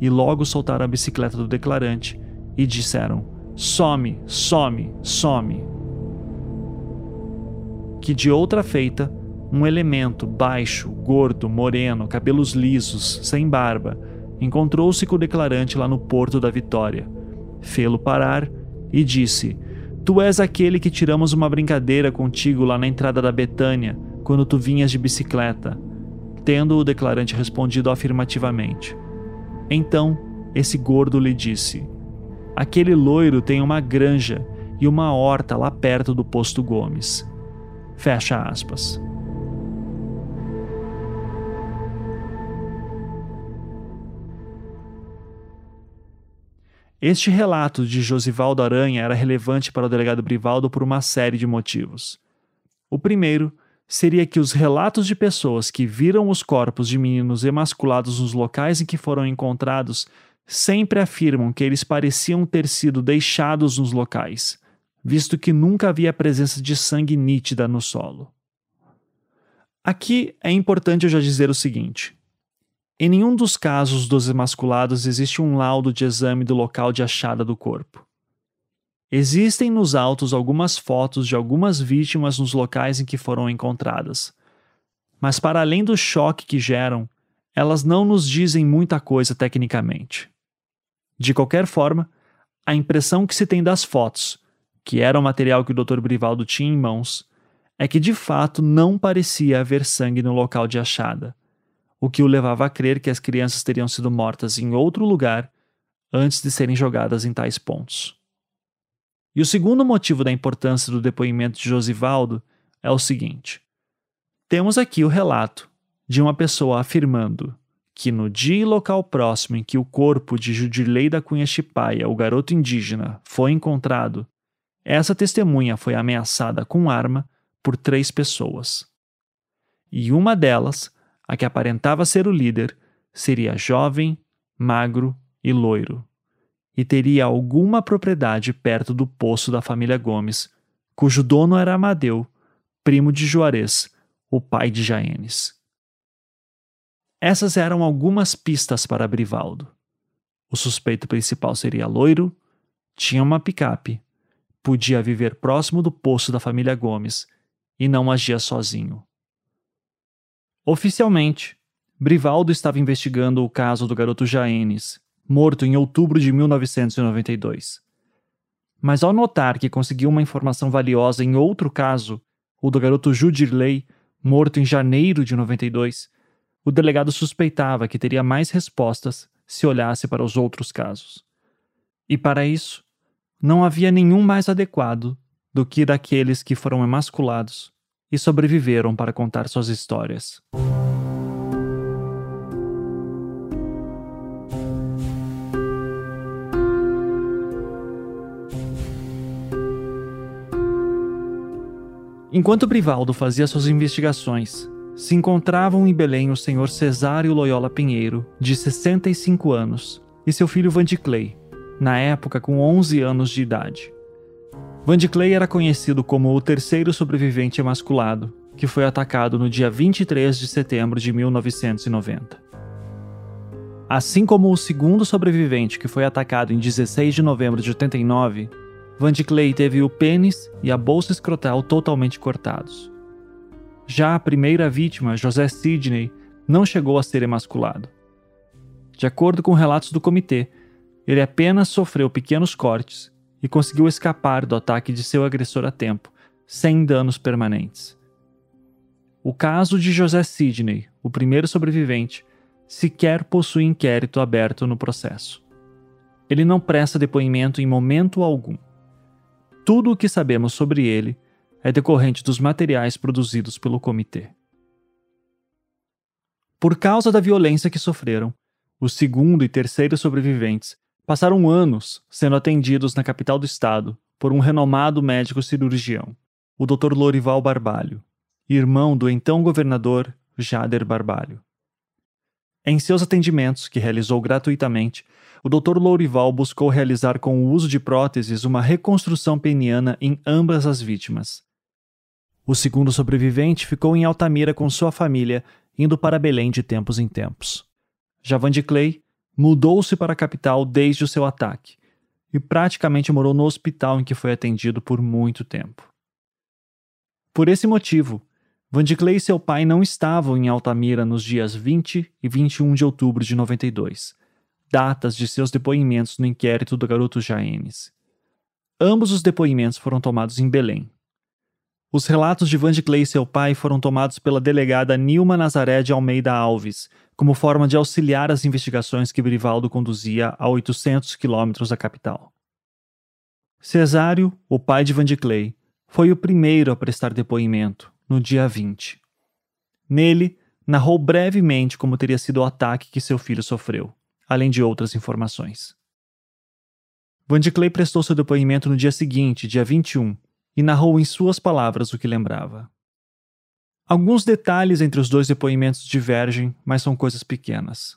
E logo soltaram a bicicleta do declarante e disseram: Some, some, some. Que de outra feita, um elemento baixo, gordo, moreno, cabelos lisos, sem barba, encontrou-se com o declarante lá no porto da Vitória. Fê-lo parar e disse: Tu és aquele que tiramos uma brincadeira contigo lá na entrada da Betânia, quando tu vinhas de bicicleta. Tendo o declarante respondido afirmativamente. Então, esse gordo lhe disse: Aquele loiro tem uma granja e uma horta lá perto do posto Gomes. Fecha aspas. Este relato de Josivaldo Aranha era relevante para o delegado Brivaldo por uma série de motivos. O primeiro seria que os relatos de pessoas que viram os corpos de meninos emasculados nos locais em que foram encontrados sempre afirmam que eles pareciam ter sido deixados nos locais, visto que nunca havia presença de sangue nítida no solo. Aqui é importante eu já dizer o seguinte: em nenhum dos casos dos emasculados existe um laudo de exame do local de achada do corpo. Existem nos autos algumas fotos de algumas vítimas nos locais em que foram encontradas. Mas, para além do choque que geram, elas não nos dizem muita coisa tecnicamente. De qualquer forma, a impressão que se tem das fotos, que era o material que o Dr. Brivaldo tinha em mãos, é que de fato não parecia haver sangue no local de achada o que o levava a crer que as crianças teriam sido mortas em outro lugar antes de serem jogadas em tais pontos. E o segundo motivo da importância do depoimento de Josivaldo é o seguinte: temos aqui o relato de uma pessoa afirmando que no dia e local próximo em que o corpo de Judilei da Cunha Chipaia, o garoto indígena, foi encontrado, essa testemunha foi ameaçada com arma por três pessoas. E uma delas a que aparentava ser o líder, seria jovem, magro e loiro, e teria alguma propriedade perto do poço da família Gomes, cujo dono era Amadeu, primo de Juarez, o pai de Jaenes. Essas eram algumas pistas para Brivaldo. O suspeito principal seria loiro, tinha uma picape, podia viver próximo do poço da família Gomes e não agia sozinho. Oficialmente, Brivaldo estava investigando o caso do garoto Jaenes, morto em outubro de 1992. Mas ao notar que conseguiu uma informação valiosa em outro caso, o do garoto Judirley, morto em janeiro de 92, o delegado suspeitava que teria mais respostas se olhasse para os outros casos. E para isso, não havia nenhum mais adequado do que daqueles que foram emasculados e sobreviveram para contar suas histórias. Enquanto Brivaldo fazia suas investigações, se encontravam em Belém o senhor Cesário Loyola Pinheiro, de 65 anos, e seu filho Vandiclay, na época com 11 anos de idade. Vandiclay era conhecido como o terceiro sobrevivente emasculado, que foi atacado no dia 23 de setembro de 1990. Assim como o segundo sobrevivente que foi atacado em 16 de novembro de 89, Vandiclay teve o pênis e a bolsa escrotal totalmente cortados. Já a primeira vítima, José Sidney, não chegou a ser emasculado. De acordo com relatos do comitê, ele apenas sofreu pequenos cortes e conseguiu escapar do ataque de seu agressor a tempo, sem danos permanentes. O caso de José Sidney, o primeiro sobrevivente, sequer possui inquérito aberto no processo. Ele não presta depoimento em momento algum. Tudo o que sabemos sobre ele é decorrente dos materiais produzidos pelo comitê. Por causa da violência que sofreram, o segundo e terceiro sobreviventes passaram anos sendo atendidos na capital do estado por um renomado médico cirurgião, o Dr. Lorival Barbalho, irmão do então governador Jader Barbalho. Em seus atendimentos, que realizou gratuitamente, o Dr. Lourival buscou realizar com o uso de próteses uma reconstrução peniana em ambas as vítimas. O segundo sobrevivente ficou em Altamira com sua família, indo para Belém de tempos em tempos. Javan de Clay mudou-se para a capital desde o seu ataque e praticamente morou no hospital em que foi atendido por muito tempo. Por esse motivo, Vandiclay e seu pai não estavam em Altamira nos dias 20 e 21 de outubro de 92, datas de seus depoimentos no inquérito do garoto Jaenes. Ambos os depoimentos foram tomados em Belém. Os relatos de Vandiclay e seu pai foram tomados pela delegada Nilma Nazaré de Almeida Alves, como forma de auxiliar as investigações que Brivaldo conduzia a 800 quilômetros da capital. Cesário, o pai de Vandiclay, foi o primeiro a prestar depoimento, no dia 20. Nele, narrou brevemente como teria sido o ataque que seu filho sofreu, além de outras informações. Vandiclay prestou seu depoimento no dia seguinte, dia 21, e narrou em suas palavras o que lembrava. Alguns detalhes entre os dois depoimentos divergem, mas são coisas pequenas.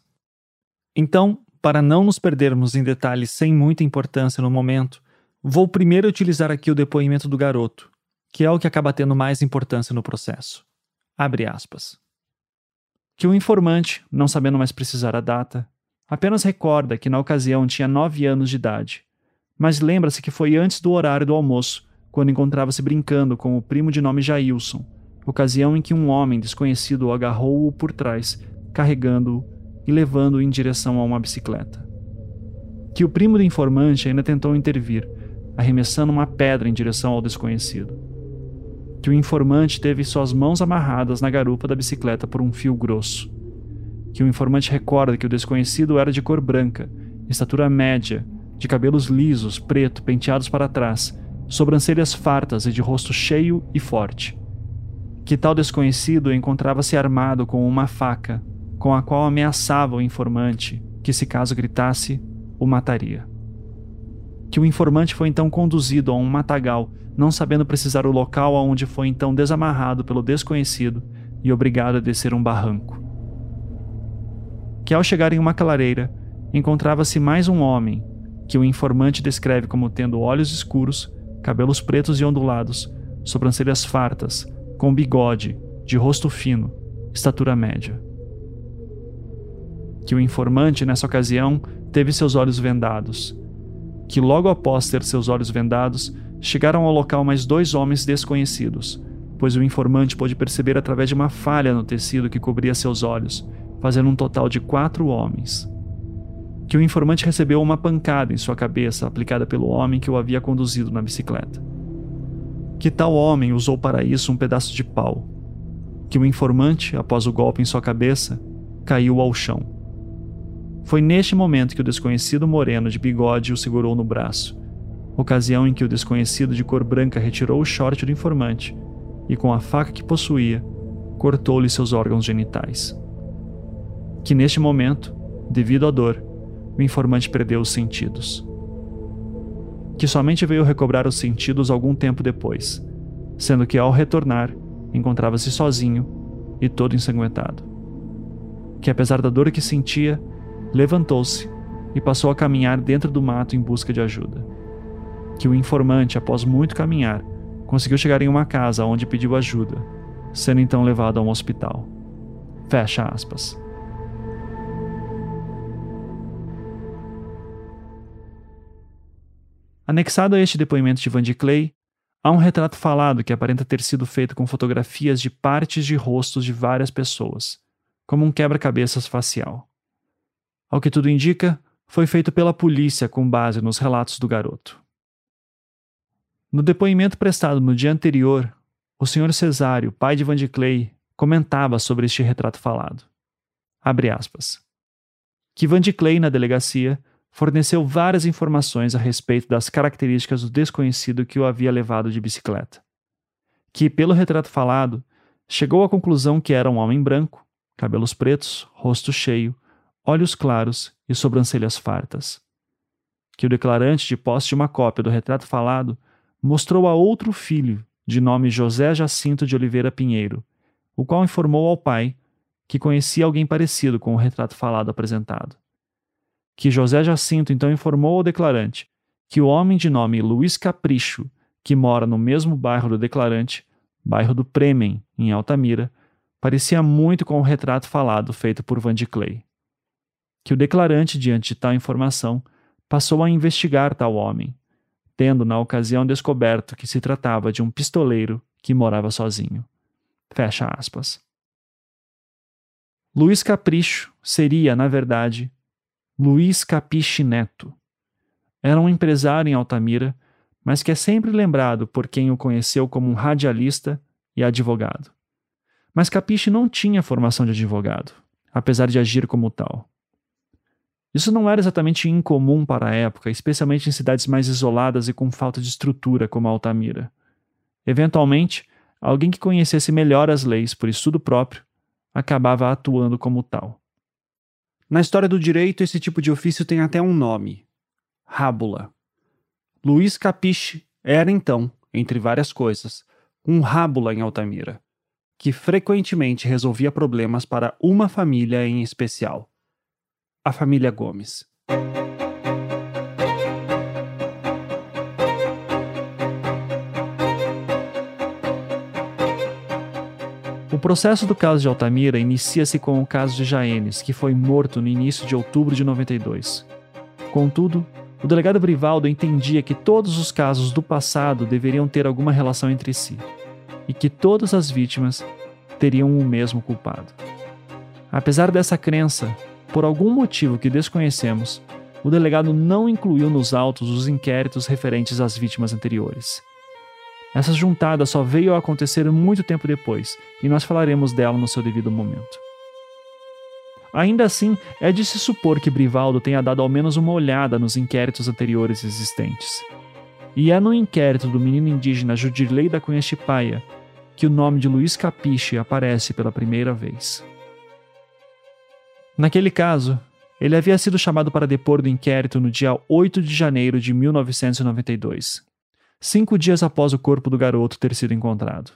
Então, para não nos perdermos em detalhes sem muita importância no momento, vou primeiro utilizar aqui o depoimento do garoto, que é o que acaba tendo mais importância no processo. Abre aspas. Que o informante, não sabendo mais precisar a data, apenas recorda que na ocasião tinha nove anos de idade, mas lembra-se que foi antes do horário do almoço, quando encontrava-se brincando com o primo de nome Jailson, ocasião em que um homem desconhecido o agarrou-o por trás, carregando-o e levando-o em direção a uma bicicleta. Que o primo do informante ainda tentou intervir, arremessando uma pedra em direção ao desconhecido. Que o informante teve suas mãos amarradas na garupa da bicicleta por um fio grosso. Que o informante recorda que o desconhecido era de cor branca, estatura média, de cabelos lisos, preto, penteados para trás, sobrancelhas fartas e de rosto cheio e forte que tal desconhecido encontrava-se armado com uma faca, com a qual ameaçava o informante, que se caso gritasse, o mataria. Que o informante foi então conduzido a um matagal, não sabendo precisar o local aonde foi então desamarrado pelo desconhecido e obrigado a descer um barranco. Que ao chegar em uma clareira, encontrava-se mais um homem, que o informante descreve como tendo olhos escuros, cabelos pretos e ondulados, sobrancelhas fartas, com bigode, de rosto fino, estatura média. Que o informante, nessa ocasião, teve seus olhos vendados. Que logo após ter seus olhos vendados, chegaram ao local mais dois homens desconhecidos, pois o informante pôde perceber através de uma falha no tecido que cobria seus olhos, fazendo um total de quatro homens. Que o informante recebeu uma pancada em sua cabeça aplicada pelo homem que o havia conduzido na bicicleta que tal homem usou para isso um pedaço de pau, que o informante, após o golpe em sua cabeça, caiu ao chão. Foi neste momento que o desconhecido moreno de bigode o segurou no braço, ocasião em que o desconhecido de cor branca retirou o short do informante e, com a faca que possuía, cortou-lhe seus órgãos genitais. Que neste momento, devido à dor, o informante perdeu os sentidos. Que somente veio recobrar os sentidos algum tempo depois, sendo que ao retornar, encontrava-se sozinho e todo ensanguentado. Que apesar da dor que sentia, levantou-se e passou a caminhar dentro do mato em busca de ajuda. Que o informante, após muito caminhar, conseguiu chegar em uma casa onde pediu ajuda sendo então levado a um hospital. Fecha aspas. Anexado a este depoimento de Van de Clay, há um retrato falado que aparenta ter sido feito com fotografias de partes de rostos de várias pessoas, como um quebra-cabeças facial. Ao que tudo indica, foi feito pela polícia com base nos relatos do garoto. No depoimento prestado no dia anterior, o Sr. Cesário, pai de Van de Clay, comentava sobre este retrato falado. Abre aspas. Que Van de Clay, na delegacia, forneceu várias informações a respeito das características do desconhecido que o havia levado de bicicleta. Que, pelo retrato falado, chegou à conclusão que era um homem branco, cabelos pretos, rosto cheio, olhos claros e sobrancelhas fartas. Que o declarante, de posse de uma cópia do retrato falado, mostrou a outro filho de nome José Jacinto de Oliveira Pinheiro, o qual informou ao pai que conhecia alguém parecido com o retrato falado apresentado. Que José Jacinto então informou ao declarante que o homem de nome Luiz Capricho, que mora no mesmo bairro do declarante, bairro do Premen, em Altamira, parecia muito com o retrato falado feito por Van de Clay. Que o declarante, diante de tal informação, passou a investigar tal homem, tendo na ocasião descoberto que se tratava de um pistoleiro que morava sozinho. Fecha aspas. Luiz Capricho seria, na verdade, Luiz Capiche Neto. Era um empresário em Altamira, mas que é sempre lembrado por quem o conheceu como um radialista e advogado. Mas Capiche não tinha formação de advogado, apesar de agir como tal. Isso não era exatamente incomum para a época, especialmente em cidades mais isoladas e com falta de estrutura como Altamira. Eventualmente, alguém que conhecesse melhor as leis por estudo próprio acabava atuando como tal. Na história do direito, esse tipo de ofício tem até um nome: rábula. Luiz Capiche era então, entre várias coisas, um rábula em Altamira, que frequentemente resolvia problemas para uma família em especial a família Gomes. Processo do caso de Altamira inicia-se com o caso de Jaenes, que foi morto no início de outubro de 92. Contudo, o delegado Brivaldo entendia que todos os casos do passado deveriam ter alguma relação entre si e que todas as vítimas teriam o mesmo culpado. Apesar dessa crença, por algum motivo que desconhecemos, o delegado não incluiu nos autos os inquéritos referentes às vítimas anteriores. Essa juntada só veio a acontecer muito tempo depois, e nós falaremos dela no seu devido momento. Ainda assim, é de se supor que Brivaldo tenha dado ao menos uma olhada nos inquéritos anteriores existentes. E é no inquérito do menino indígena Judirley da Cunha Chipaia que o nome de Luiz Capiche aparece pela primeira vez. Naquele caso, ele havia sido chamado para depor do inquérito no dia 8 de janeiro de 1992, cinco dias após o corpo do garoto ter sido encontrado.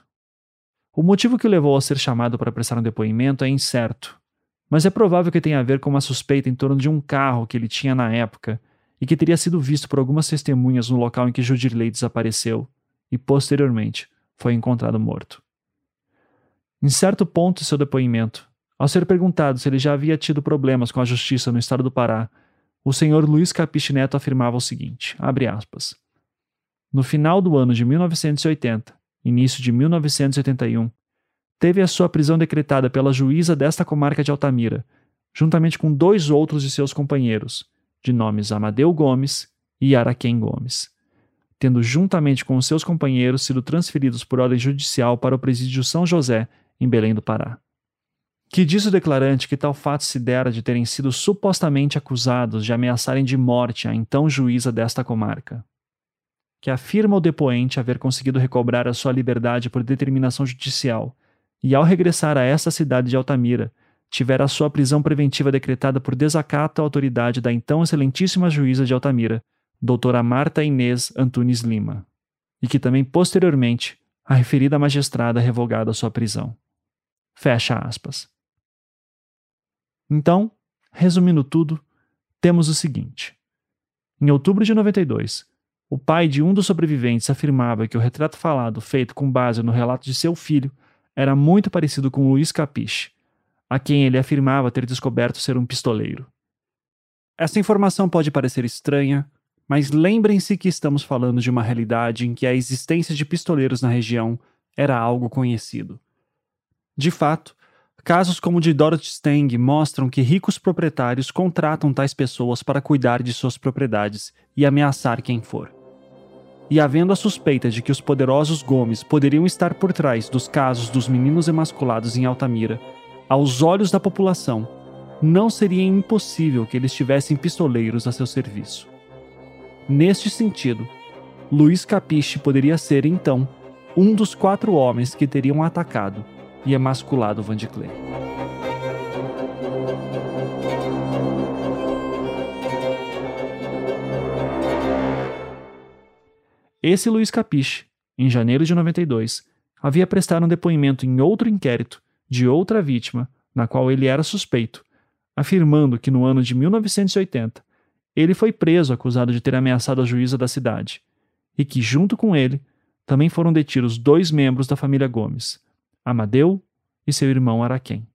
O motivo que o levou a ser chamado para prestar um depoimento é incerto, mas é provável que tenha a ver com uma suspeita em torno de um carro que ele tinha na época e que teria sido visto por algumas testemunhas no local em que Judirley desapareceu e, posteriormente, foi encontrado morto. Em certo ponto de seu depoimento, ao ser perguntado se ele já havia tido problemas com a justiça no estado do Pará, o senhor Luiz Capiche Neto afirmava o seguinte, aspas, No final do ano de 1980, início de 1981, teve a sua prisão decretada pela juíza desta comarca de Altamira, juntamente com dois outros de seus companheiros, de nomes Amadeu Gomes e Araquém Gomes, tendo juntamente com os seus companheiros sido transferidos por ordem judicial para o presídio São José, em Belém do Pará. que diz o declarante que tal fato se dera de terem sido supostamente acusados de ameaçarem de morte a então juíza desta comarca, que afirma o depoente haver conseguido recobrar a sua liberdade por determinação judicial e, ao regressar a essa cidade de Altamira, tivera a sua prisão preventiva decretada por desacato à autoridade da então excelentíssima juíza de Altamira, doutora Marta Inês Antunes Lima, e que também posteriormente a referida magistrada revogada sua prisão. Fecha aspas. Então, resumindo tudo, temos o seguinte. Em outubro de 92, o pai de um dos sobreviventes afirmava que o retrato falado, feito com base no relato de seu filho, era muito parecido com Luiz Capiche, a quem ele afirmava ter descoberto ser um pistoleiro. Essa informação pode parecer estranha, mas lembrem-se que estamos falando de uma realidade em que a existência de pistoleiros na região era algo conhecido. De fato, casos como o de Dorothy Stang mostram que ricos proprietários contratam tais pessoas para cuidar de suas propriedades e ameaçar quem for. E havendo a suspeita de que os poderosos Gomes poderiam estar por trás dos casos dos meninos emasculados em Altamira, aos olhos da população, não seria impossível que eles tivessem pistoleiros a seu serviço. Neste sentido, Luiz Capiche poderia ser, então, um dos quatro homens que teriam atacado e emasculado Van Esse Luiz Capiche, em janeiro de 92, havia prestado um depoimento em outro inquérito de outra vítima, na qual ele era suspeito, afirmando que no ano de 1980 ele foi preso acusado de ter ameaçado a juíza da cidade, e que, junto com ele, também foram detidos dois membros da família Gomes, Amadeu e seu irmão Araquém.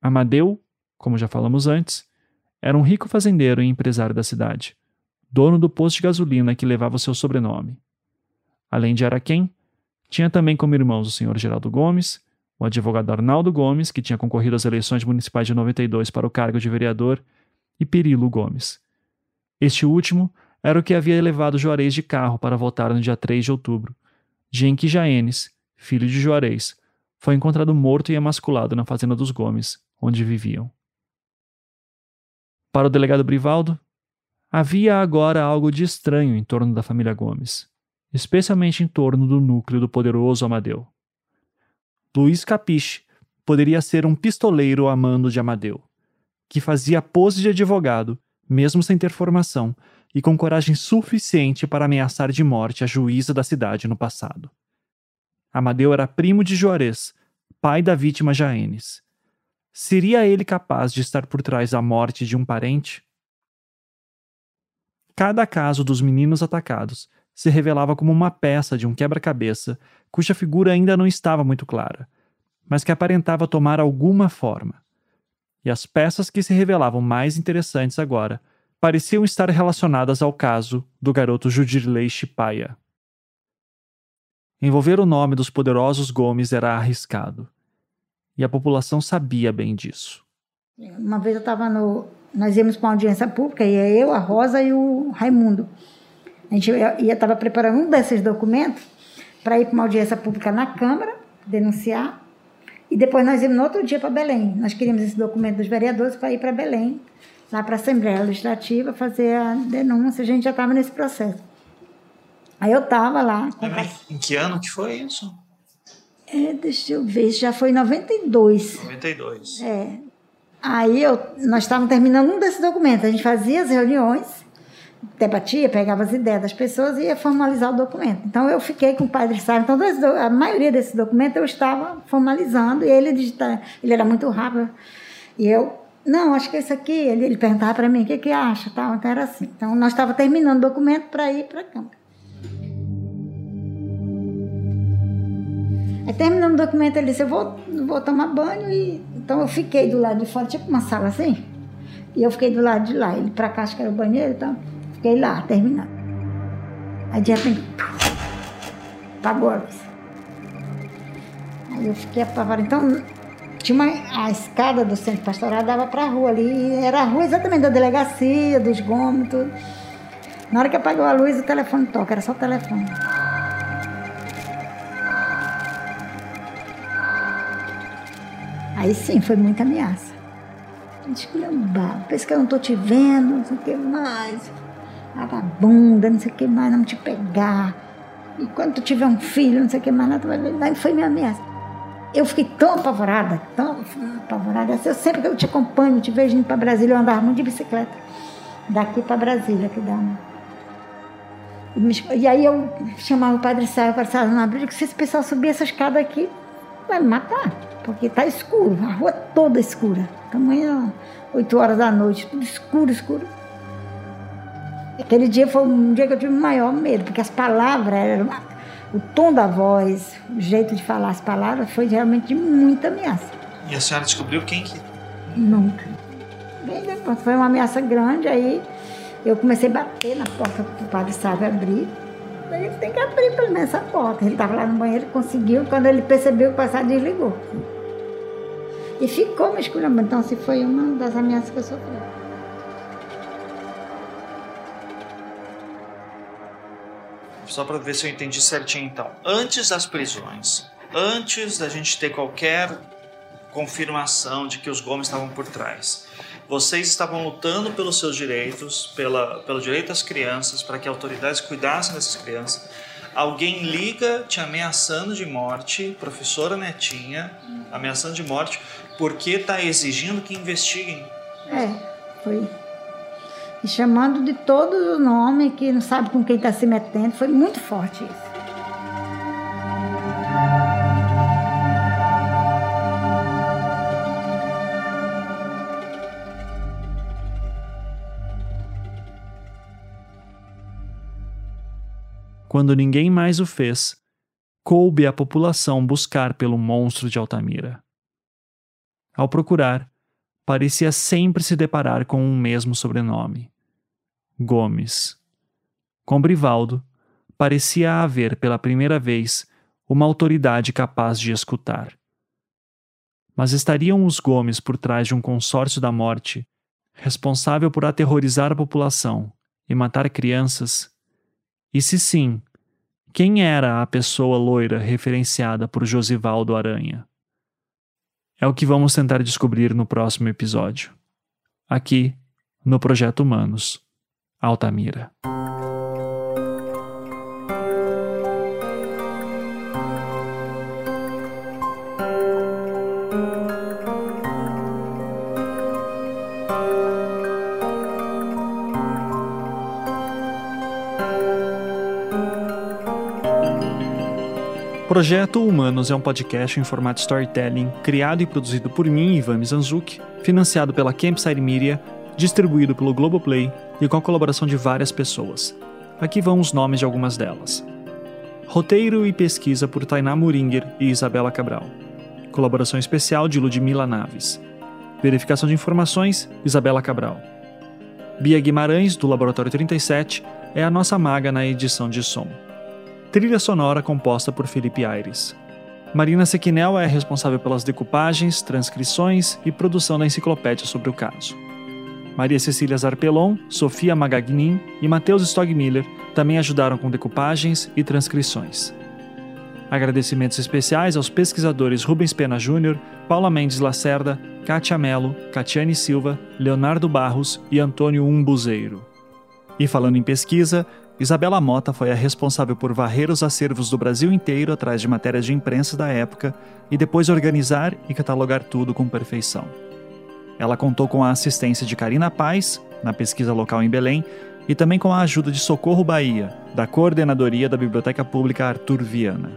Amadeu, como já falamos antes, era um rico fazendeiro e empresário da cidade, dono do posto de gasolina que levava seu sobrenome. Além de Araquém, tinha também como irmãos o senhor Geraldo Gomes o advogado Arnaldo Gomes, que tinha concorrido às eleições municipais de 92 para o cargo de vereador, e Perilo Gomes. Este último era o que havia levado Juarez de carro para votar no dia 3 de outubro, dia em que Jaenes, filho de Juarez, foi encontrado morto e emasculado na fazenda dos Gomes, onde viviam. Para o delegado Brivaldo, havia agora algo de estranho em torno da família Gomes, especialmente em torno do núcleo do poderoso Amadeu. Luiz Capiche poderia ser um pistoleiro a mando de Amadeu, que fazia pose de advogado, mesmo sem ter formação, e com coragem suficiente para ameaçar de morte a juíza da cidade no passado. Amadeu era primo de Juarez, pai da vítima Jaenes. Seria ele capaz de estar por trás da morte de um parente? Cada caso dos meninos atacados se revelava como uma peça de um quebra-cabeça cuja figura ainda não estava muito clara, mas que aparentava tomar alguma forma. E as peças que se revelavam mais interessantes agora pareciam estar relacionadas ao caso do garoto Judirley Chipaia. Envolver o nome dos poderosos Gomes era arriscado, e a população sabia bem disso. Uma vez eu estava no. Nós íamos para uma audiência pública, ia eu, a Rosa e o Raimundo. A gente estava preparando um desses documentos para ir para uma audiência pública na Câmara, denunciar. E depois nós íamos no outro dia para Belém. Nós queríamos esse documento dos vereadores para ir para Belém, lá para a Assembleia Legislativa, fazer a denúncia. A gente já estava nesse processo. Aí eu estava lá. Em que ano que foi isso? É, deixa eu ver, já foi em 92. 92. É. Aí eu, nós estávamos terminando um desses documentos. A gente fazia as reuniões debatia, pegava as ideias das pessoas e ia formalizar o documento. Então eu fiquei com o padre Sá. Então a maioria desses documentos eu estava formalizando e ele digita, ele era muito rápido. E eu, não, acho que esse aqui, ele, ele perguntava para mim o que que acha, tal. Então era assim. Então nós estava terminando o documento para ir para a Câmara. Aí terminando o documento, ele disse, eu vou, vou tomar banho e então eu fiquei do lado de fora, tipo uma sala assim. E eu fiquei do lado de lá, ele para cá, acho que era o banheiro e tal. Fiquei lá, terminando. Aí de repente, apagou a luz. Aí eu fiquei apavorada. Então, tinha uma, a escada do centro pastoral dava para a rua ali. Era a rua exatamente da delegacia, dos gomes, tudo. Na hora que apagou a luz, o telefone toca, era só o telefone. Aí sim, foi muita ameaça. Esculhambar, pensa que eu não tô te vendo, não sei o que mais. Vagabunda, não sei o que mais, não te pegar. E quando tu tiver um filho, não sei o que mais, tu vai ver. Aí foi minha ameaça. Eu fiquei tão apavorada, tão apavorada. Eu sempre que eu te acompanho, te vejo indo para Brasília, eu andava muito de bicicleta. Daqui para Brasília, que dá. E aí eu chamava o Padre Sá, o Padre Sá não abriu, que se esse pessoal subir essa escada aqui, vai me matar, porque está escuro, a rua toda escura. Tamanho 8 horas da noite, tudo escuro, escuro. Aquele dia foi um dia que eu tive o maior medo, porque as palavras eram o tom da voz, o jeito de falar as palavras foi realmente de muita ameaça. E a senhora descobriu quem que? Nunca. Bem depois, foi uma ameaça grande, aí eu comecei a bater na porta para o padre Sávio abrir. Ele tem que abrir pelo menos essa porta. Ele estava lá no banheiro, conseguiu, quando ele percebeu o passado desligou. E ficou me esculhambando. Então, se assim, foi uma das ameaças que eu sofri. Só para ver se eu entendi certinho então. Antes das prisões, antes da gente ter qualquer confirmação de que os Gomes estavam por trás, vocês estavam lutando pelos seus direitos, pela, pelo direito das crianças, para que autoridades cuidassem dessas crianças. Alguém liga te ameaçando de morte, professora Netinha, ameaçando de morte, porque está exigindo que investiguem. É, foi e chamando de todos os nomes, que não sabe com quem está se metendo. Foi muito forte isso. Quando ninguém mais o fez, coube à população buscar pelo monstro de Altamira. Ao procurar, parecia sempre se deparar com um mesmo sobrenome. Gomes. Com Brivaldo, parecia haver pela primeira vez uma autoridade capaz de escutar. Mas estariam os Gomes por trás de um consórcio da morte, responsável por aterrorizar a população e matar crianças? E se sim, quem era a pessoa loira referenciada por Josivaldo Aranha? É o que vamos tentar descobrir no próximo episódio. Aqui, no Projeto Humanos. Altamira. Projeto Humanos é um podcast em formato storytelling, criado e produzido por mim, Ivan Mizanzuki, financiado pela Campside Media distribuído pelo Globoplay e com a colaboração de várias pessoas. Aqui vão os nomes de algumas delas. Roteiro e pesquisa por Tainá Muringer e Isabela Cabral. Colaboração especial de Ludmila Naves. Verificação de informações, Isabela Cabral. Bia Guimarães, do Laboratório 37, é a nossa maga na edição de som. Trilha sonora composta por Felipe Aires. Marina Sequinel é responsável pelas decupagens, transcrições e produção da enciclopédia sobre o caso. Maria Cecília Zarpelon, Sofia Magagnin e Matheus Stogmiller também ajudaram com decupagens e transcrições. Agradecimentos especiais aos pesquisadores Rubens Pena Júnior, Paula Mendes Lacerda, Kátia Melo, Catiane Silva, Leonardo Barros e Antônio Umbuzeiro. E falando em pesquisa, Isabela Mota foi a responsável por varrer os acervos do Brasil inteiro atrás de matérias de imprensa da época e depois organizar e catalogar tudo com perfeição. Ela contou com a assistência de Karina Paz, na pesquisa local em Belém, e também com a ajuda de Socorro Bahia, da Coordenadoria da Biblioteca Pública Arthur Viana.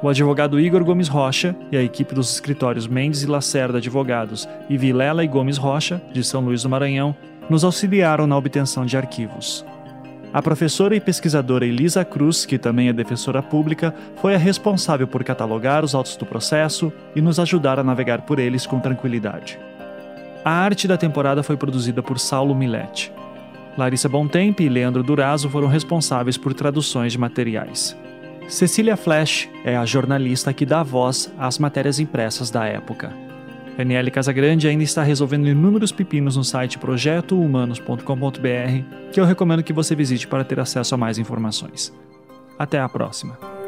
O advogado Igor Gomes Rocha e a equipe dos escritórios Mendes e Lacerda Advogados e Vilela e Gomes Rocha, de São Luís do Maranhão, nos auxiliaram na obtenção de arquivos. A professora e pesquisadora Elisa Cruz, que também é defensora pública, foi a responsável por catalogar os autos do processo e nos ajudar a navegar por eles com tranquilidade. A arte da temporada foi produzida por Saulo Milete. Larissa Bontempo e Leandro Durazo foram responsáveis por traduções de materiais. Cecília Flash é a jornalista que dá voz às matérias impressas da época. Daniele Casagrande ainda está resolvendo inúmeros pepinos no site projetohumanos.com.br, que eu recomendo que você visite para ter acesso a mais informações. Até a próxima!